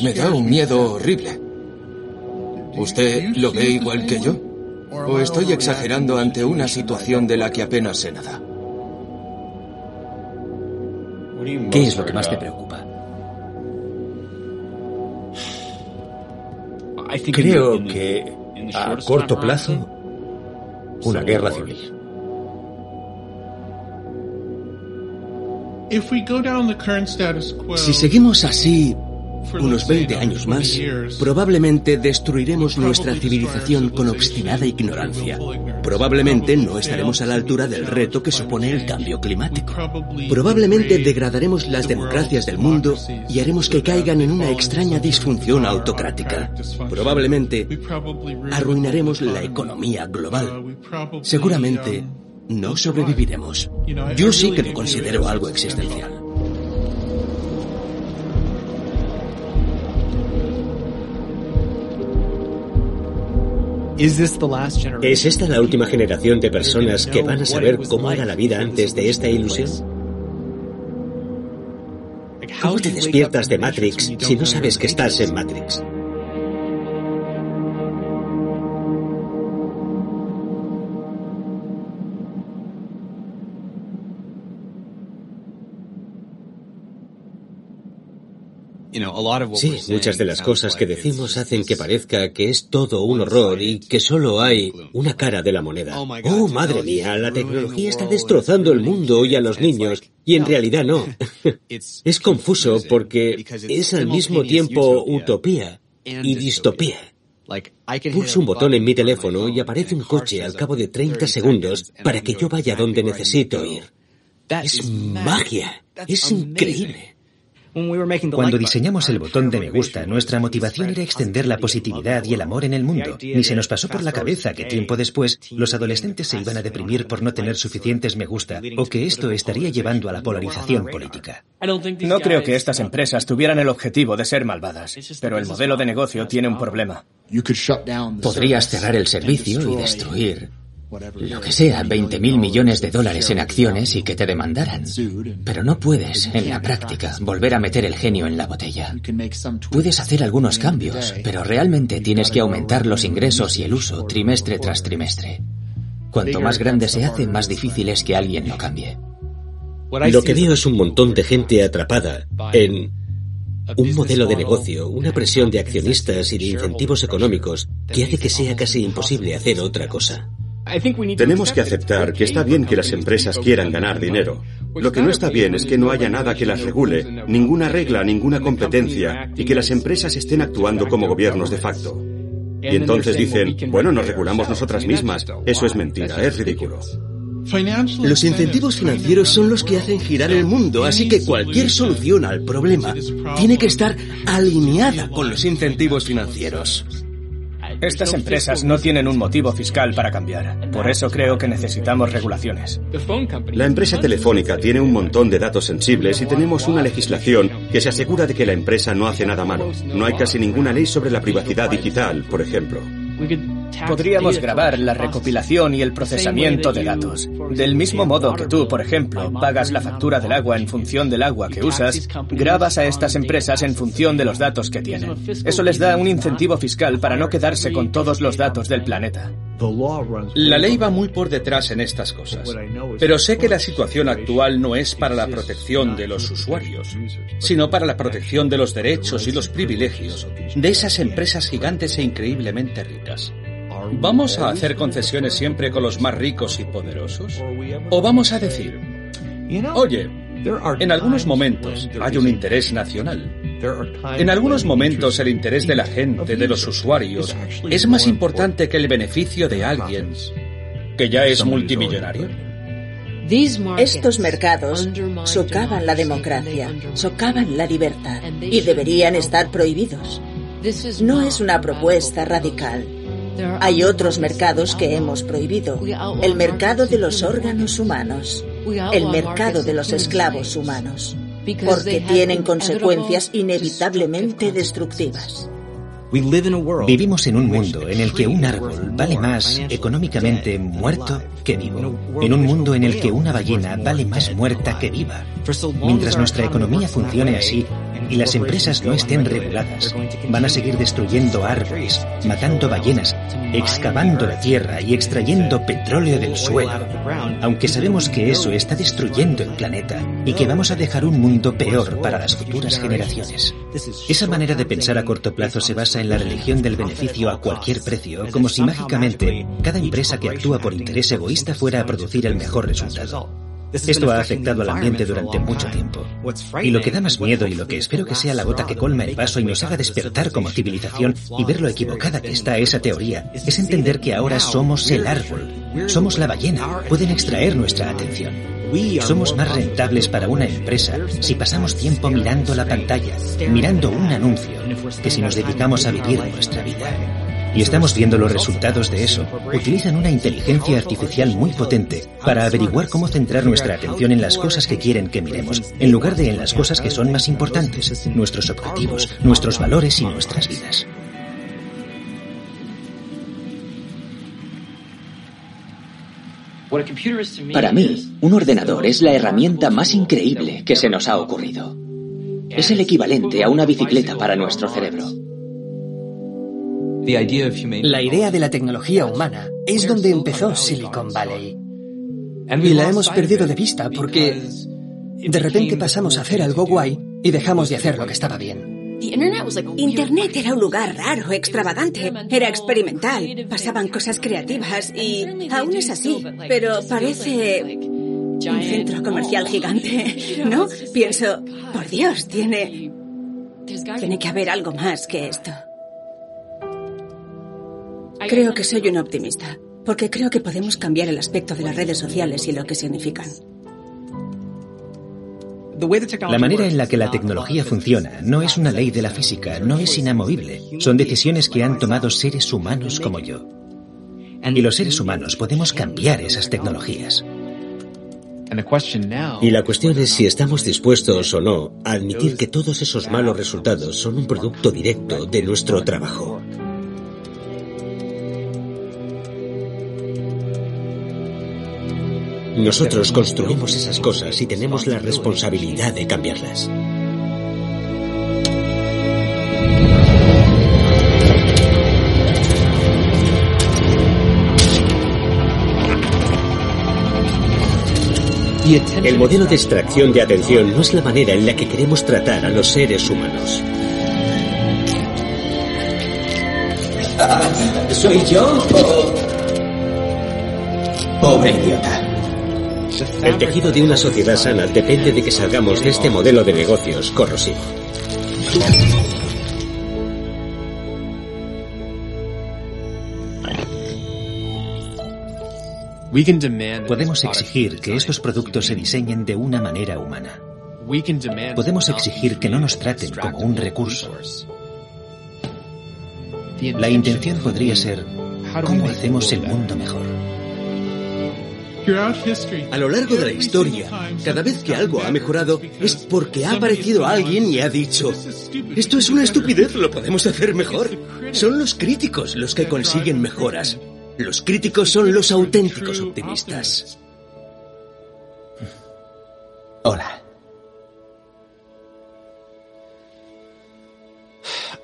[SPEAKER 25] me da un miedo horrible. ¿Usted lo ve igual que yo? ¿O estoy exagerando ante una situación de la que apenas sé nada?
[SPEAKER 33] ¿Qué es lo que más te preocupa?
[SPEAKER 36] Creo que a corto plazo, una guerra civil.
[SPEAKER 61] Si seguimos así, unos 20 años más, probablemente destruiremos nuestra civilización con obstinada ignorancia. Probablemente no estaremos a la altura del reto que supone el cambio climático. Probablemente degradaremos las democracias del mundo y haremos que caigan en una extraña disfunción autocrática. Probablemente arruinaremos la economía global. Seguramente no sobreviviremos. Yo sí que lo considero algo existencial.
[SPEAKER 11] ¿Es esta la última generación de personas que van a saber cómo era la vida antes de esta ilusión? ¿Cómo te despiertas de Matrix si no sabes que estás en Matrix? Sí, muchas de las cosas que decimos hacen que parezca que es todo un horror y que solo hay una cara de la moneda. Oh, madre mía, la tecnología está destrozando el mundo y a los niños, y en realidad no. [laughs] [laughs] Es confuso porque es al mismo tiempo utopía y distopía. Pulso un botón en mi teléfono y aparece un coche al cabo de 30 segundos para que yo vaya donde necesito ir. Es magia. Es increíble.
[SPEAKER 33] Cuando diseñamos el botón de me gusta, nuestra motivación era extender la positividad y el amor en el mundo. Ni se nos pasó por la cabeza que tiempo después los adolescentes se iban a deprimir por no tener suficientes me gusta o que esto estaría llevando a la polarización política.
[SPEAKER 3] No creo que estas empresas tuvieran el objetivo de ser malvadas, pero el modelo de negocio tiene un problema.
[SPEAKER 62] Podrías cerrar el servicio y destruir lo que sea, 20 mil millones de dólares en acciones y que te demandaran. Pero no puedes, en la práctica, volver a meter el genio en la botella. Puedes hacer algunos cambios, pero realmente tienes que aumentar los ingresos y el uso trimestre tras trimestre. Cuanto más grande se hace, más difícil es que alguien lo cambie.
[SPEAKER 11] Lo que veo es un montón de gente atrapada en un modelo de negocio, una presión de accionistas y de incentivos económicos que hace que sea casi imposible hacer otra cosa.
[SPEAKER 34] Tenemos que aceptar que está bien que las empresas quieran ganar dinero. Lo que no está bien es que no haya nada que las regule, ninguna regla, ninguna competencia, y que las empresas estén actuando como gobiernos de facto. Y entonces dicen, bueno, nos regulamos nosotras mismas. Eso es mentira, es ridículo.
[SPEAKER 61] Los incentivos financieros son los que hacen girar el mundo, así que cualquier solución al problema tiene que estar alineada con los incentivos financieros.
[SPEAKER 3] Estas empresas no tienen un motivo fiscal para cambiar. Por eso creo que necesitamos regulaciones.
[SPEAKER 34] La empresa telefónica tiene un montón de datos sensibles y tenemos una legislación que se asegura de que la empresa no hace nada malo. No hay casi ninguna ley sobre la privacidad digital, por ejemplo.
[SPEAKER 3] Podríamos grabar la recopilación y el procesamiento de datos. Del mismo modo que tú, por ejemplo, pagas la factura del agua en función del agua que usas, grabas a estas empresas en función de los datos que tienen. Eso les da un incentivo fiscal para no quedarse con todos los datos del planeta.
[SPEAKER 22] La ley va muy por detrás en estas cosas, pero sé que la situación actual no es para la protección de los usuarios, sino para la protección de los derechos y los privilegios de esas empresas gigantes e increíblemente ricas. ¿Vamos a hacer concesiones siempre con los más ricos y poderosos? ¿O vamos a decir, oye, en algunos momentos hay un interés nacional. En algunos momentos el interés de la gente, de los usuarios, es más importante que el beneficio de alguien que ya es multimillonario.
[SPEAKER 4] Estos mercados socavan la democracia, socavan la libertad y deberían estar prohibidos. No es una propuesta radical. Hay otros mercados que hemos prohibido. El mercado de los órganos humanos. El mercado de los esclavos humanos. Porque tienen consecuencias inevitablemente destructivas.
[SPEAKER 33] Vivimos en un mundo en el que un árbol vale más económicamente muerto que vivo. En un mundo en el que una ballena vale más muerta que viva. Mientras nuestra economía funcione así, y las empresas no estén reguladas, van a seguir destruyendo árboles, matando ballenas, excavando la tierra y extrayendo petróleo del suelo. Aunque sabemos que eso está destruyendo el planeta y que vamos a dejar un mundo peor para las futuras generaciones. Esa manera de pensar a corto plazo se basa en la religión del beneficio a cualquier precio, como si mágicamente cada empresa que actúa por interés egoísta fuera a producir el mejor resultado. Esto ha afectado al ambiente durante mucho tiempo. Y lo que da más miedo y lo que espero que sea la gota que colma el vaso y nos haga despertar como civilización y ver lo equivocada que está esa teoría, es entender que ahora somos el árbol, somos la ballena, pueden extraer nuestra atención. Somos más rentables para una empresa si pasamos tiempo mirando la pantalla, mirando un anuncio, que si nos dedicamos a vivir nuestra vida. Y estamos viendo los resultados de eso. Utilizan una inteligencia artificial muy potente para averiguar cómo centrar nuestra atención en las cosas que quieren que miremos, en lugar de en las cosas que son más importantes, nuestros objetivos, nuestros valores y nuestras vidas.
[SPEAKER 62] Para mí, un ordenador es la herramienta más increíble que se nos ha ocurrido. Es el equivalente a una bicicleta para nuestro cerebro.
[SPEAKER 2] La idea de la tecnología humana es donde empezó Silicon Valley. Y la hemos perdido de vista porque de repente pasamos a hacer algo guay y dejamos de hacer lo que estaba bien.
[SPEAKER 4] Internet era un lugar raro, extravagante, era experimental, pasaban cosas creativas y aún es así, pero parece un centro comercial gigante, ¿no? Pienso, por Dios, tiene... Tiene que haber algo más que esto. Creo que soy un optimista, porque creo que podemos cambiar el aspecto de las redes sociales y lo que significan.
[SPEAKER 33] La manera en la que la tecnología funciona no es una ley de la física, no es inamovible. Son decisiones que han tomado seres humanos como yo. Y los seres humanos podemos cambiar esas tecnologías.
[SPEAKER 11] Y la cuestión es si estamos dispuestos o no a admitir que todos esos malos resultados son un producto directo de nuestro trabajo. Nosotros construimos esas cosas y tenemos la responsabilidad de cambiarlas. El modelo de extracción de atención no es la manera en la que queremos tratar a los seres humanos.
[SPEAKER 35] Ah, ¿Soy yo o...? Pobre idiota.
[SPEAKER 11] El tejido de una sociedad sana depende de que salgamos de este modelo de negocios corrosivo.
[SPEAKER 33] Podemos exigir que estos productos se diseñen de una manera humana. Podemos exigir que no nos traten como un recurso. La intención podría ser, ¿cómo hacemos el mundo mejor?
[SPEAKER 61] A lo largo de la historia, cada vez que algo ha mejorado es porque ha aparecido alguien y ha dicho, esto es una estupidez, lo podemos hacer mejor. Son los críticos los que consiguen mejoras. Los críticos son los auténticos optimistas. [laughs]
[SPEAKER 35] Hola. [sighs]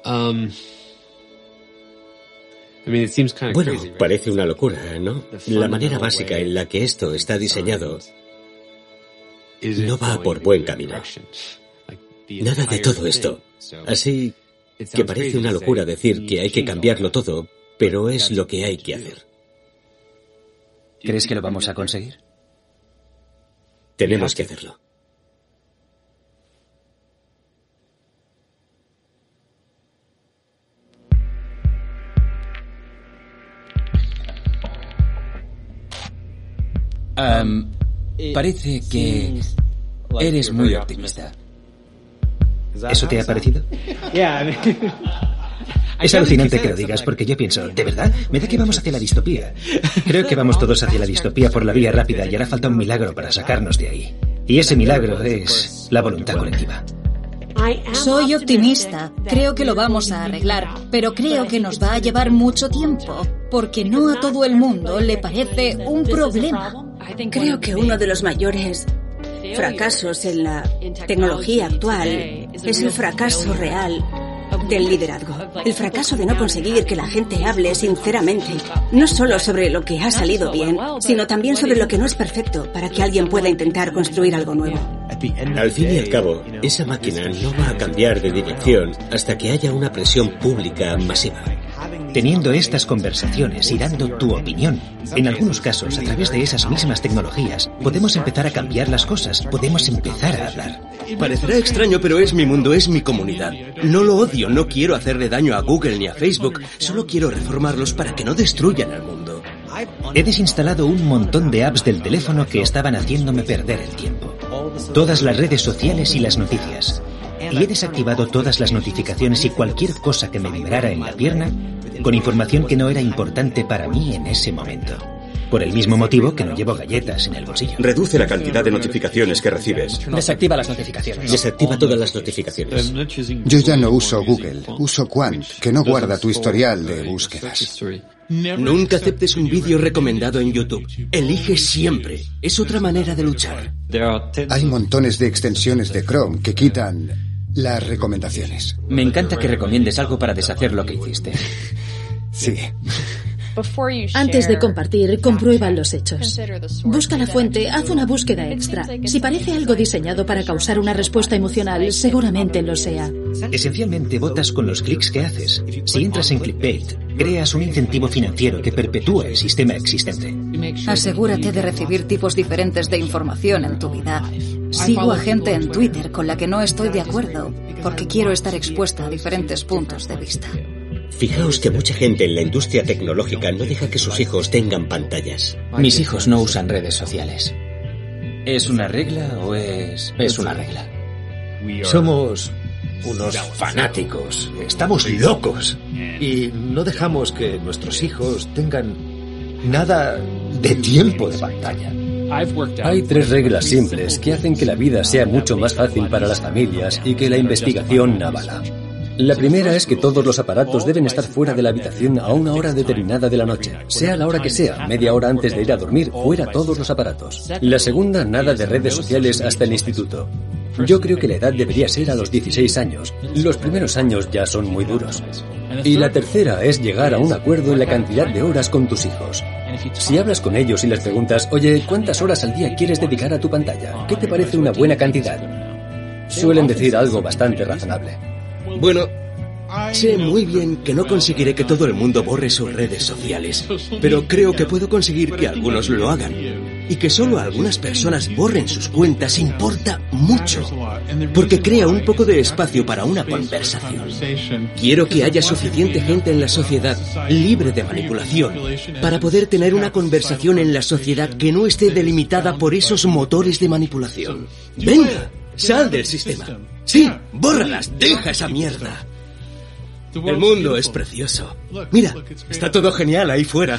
[SPEAKER 11] Um, bueno, parece una locura, ¿no? La manera básica en la que esto está diseñado no va por buen camino. Nada de todo esto. Así que parece una locura decir que hay que cambiarlo todo, pero es lo que hay que hacer.
[SPEAKER 2] ¿Crees que lo vamos a conseguir?
[SPEAKER 11] Tenemos que hacerlo.
[SPEAKER 2] Parece que eres muy optimista.
[SPEAKER 33] ¿Eso te ha parecido? [laughs] Es alucinante que lo digas porque yo pienso, ¿de verdad? Me da que vamos hacia la distopía. Creo que vamos todos hacia la distopía por la vía rápida y hará falta un milagro para sacarnos de ahí. Y ese milagro es la voluntad colectiva.
[SPEAKER 40] Soy optimista. Creo que lo vamos a arreglar, pero creo que nos va a llevar mucho tiempo, porque no a todo el mundo le parece un problema.
[SPEAKER 4] Creo que uno de los mayores fracasos en la tecnología actual es el fracaso real del liderazgo. El fracaso de no conseguir que la gente hable sinceramente, no solo sobre lo que ha salido bien, sino también sobre lo que no es perfecto, para que alguien pueda intentar construir algo nuevo.
[SPEAKER 11] Al fin y al cabo, esa máquina no va a cambiar de dirección hasta que haya una presión pública masiva.
[SPEAKER 33] Teniendo estas conversaciones y dando tu opinión, en algunos casos, a través de esas mismas tecnologías, podemos empezar a cambiar las cosas, podemos empezar a hablar.
[SPEAKER 61] Parecerá extraño, pero es mi mundo, es mi comunidad. No lo odio, no quiero hacerle daño a Google ni a Facebook, solo quiero reformarlos para que no destruyan al mundo.
[SPEAKER 33] He desinstalado un montón de apps del teléfono que estaban haciéndome perder el tiempo. Todas las redes sociales y las noticias. Y he desactivado todas las notificaciones y cualquier cosa que me vibrara en la pierna con información que no era importante para mí en ese momento. Por el mismo motivo que no llevo galletas en el bolsillo.
[SPEAKER 34] Reduce la cantidad de notificaciones que recibes.
[SPEAKER 2] Desactiva las notificaciones.
[SPEAKER 11] Desactiva todas las notificaciones.
[SPEAKER 63] Yo ya no uso Google, uso Quant, que no guarda tu historial de búsquedas.
[SPEAKER 61] Nunca aceptes un vídeo recomendado en YouTube. Elige siempre. Es otra manera de luchar.
[SPEAKER 63] Hay montones de extensiones de Chrome que quitan las recomendaciones.
[SPEAKER 2] Me encanta que recomiendes algo para deshacer lo que hiciste.
[SPEAKER 63] Sí.
[SPEAKER 20] Antes de compartir, comprueba los hechos. Busca la fuente, haz una búsqueda extra. Si parece algo diseñado para causar una respuesta emocional, seguramente lo sea.
[SPEAKER 33] Esencialmente votas con los clics que haces. Si entras en Clickbait, creas un incentivo financiero que perpetúa el sistema existente.
[SPEAKER 40] Asegúrate de recibir tipos diferentes de información en tu vida. Sigo a gente en Twitter con la que no estoy de acuerdo, porque quiero estar expuesta a diferentes puntos de vista.
[SPEAKER 11] Fijaos que mucha gente en la industria tecnológica no deja que sus hijos tengan pantallas.
[SPEAKER 2] Mis hijos no usan redes sociales. ¿Es una regla o es...?
[SPEAKER 62] Es una regla.
[SPEAKER 36] Somos unos fanáticos, estamos locos y no dejamos que nuestros hijos tengan nada de tiempo de pantalla.
[SPEAKER 64] Hay tres reglas simples que hacen que la vida sea mucho más fácil para las familias y que la investigación avala. La primera es que todos los aparatos deben estar fuera de la habitación a una hora determinada de la noche, sea la hora que sea, media hora antes de ir a dormir, fuera todos los aparatos. La segunda, nada de redes sociales hasta el instituto. Yo creo que la edad debería ser a los 16 años. Los primeros años ya son muy duros.
[SPEAKER 33] Y la tercera es llegar a un acuerdo en la cantidad de horas con tus hijos. Si hablas con ellos y les preguntas, oye, ¿cuántas horas al día quieres dedicar a tu pantalla? ¿Qué te parece una buena cantidad? Suelen decir algo bastante razonable.
[SPEAKER 61] Bueno, Sé muy bien que no conseguiré que todo el mundo borre sus redes sociales, pero creo que puedo conseguir que algunos lo hagan. Y que solo algunas personas borren sus cuentas importa mucho, porque crea un poco de espacio para una conversación. Quiero que haya suficiente gente en la sociedad libre de manipulación para poder tener una conversación en la sociedad que no esté delimitada por esos motores de manipulación. Venga, sal del sistema. Sí, bórralas, deja esa mierda. El mundo es precioso. Mira, está todo genial ahí fuera.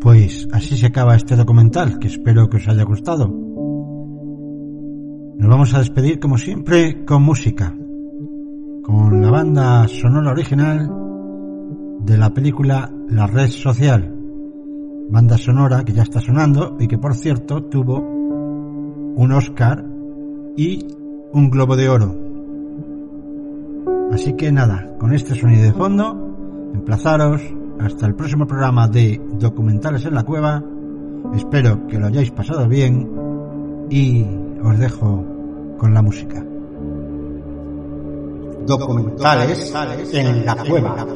[SPEAKER 1] Pues así se acaba este documental, que espero que os haya gustado. Nos vamos a despedir como siempre con música, con la banda sonora original de la película La Red Social banda sonora que ya está sonando y que por cierto tuvo un Oscar y un Globo de Oro. Así que nada, con este sonido de fondo, emplazaros hasta el próximo programa de Documentales en la Cueva. Espero que lo hayáis pasado bien y os dejo con la música. Documentales en la cueva.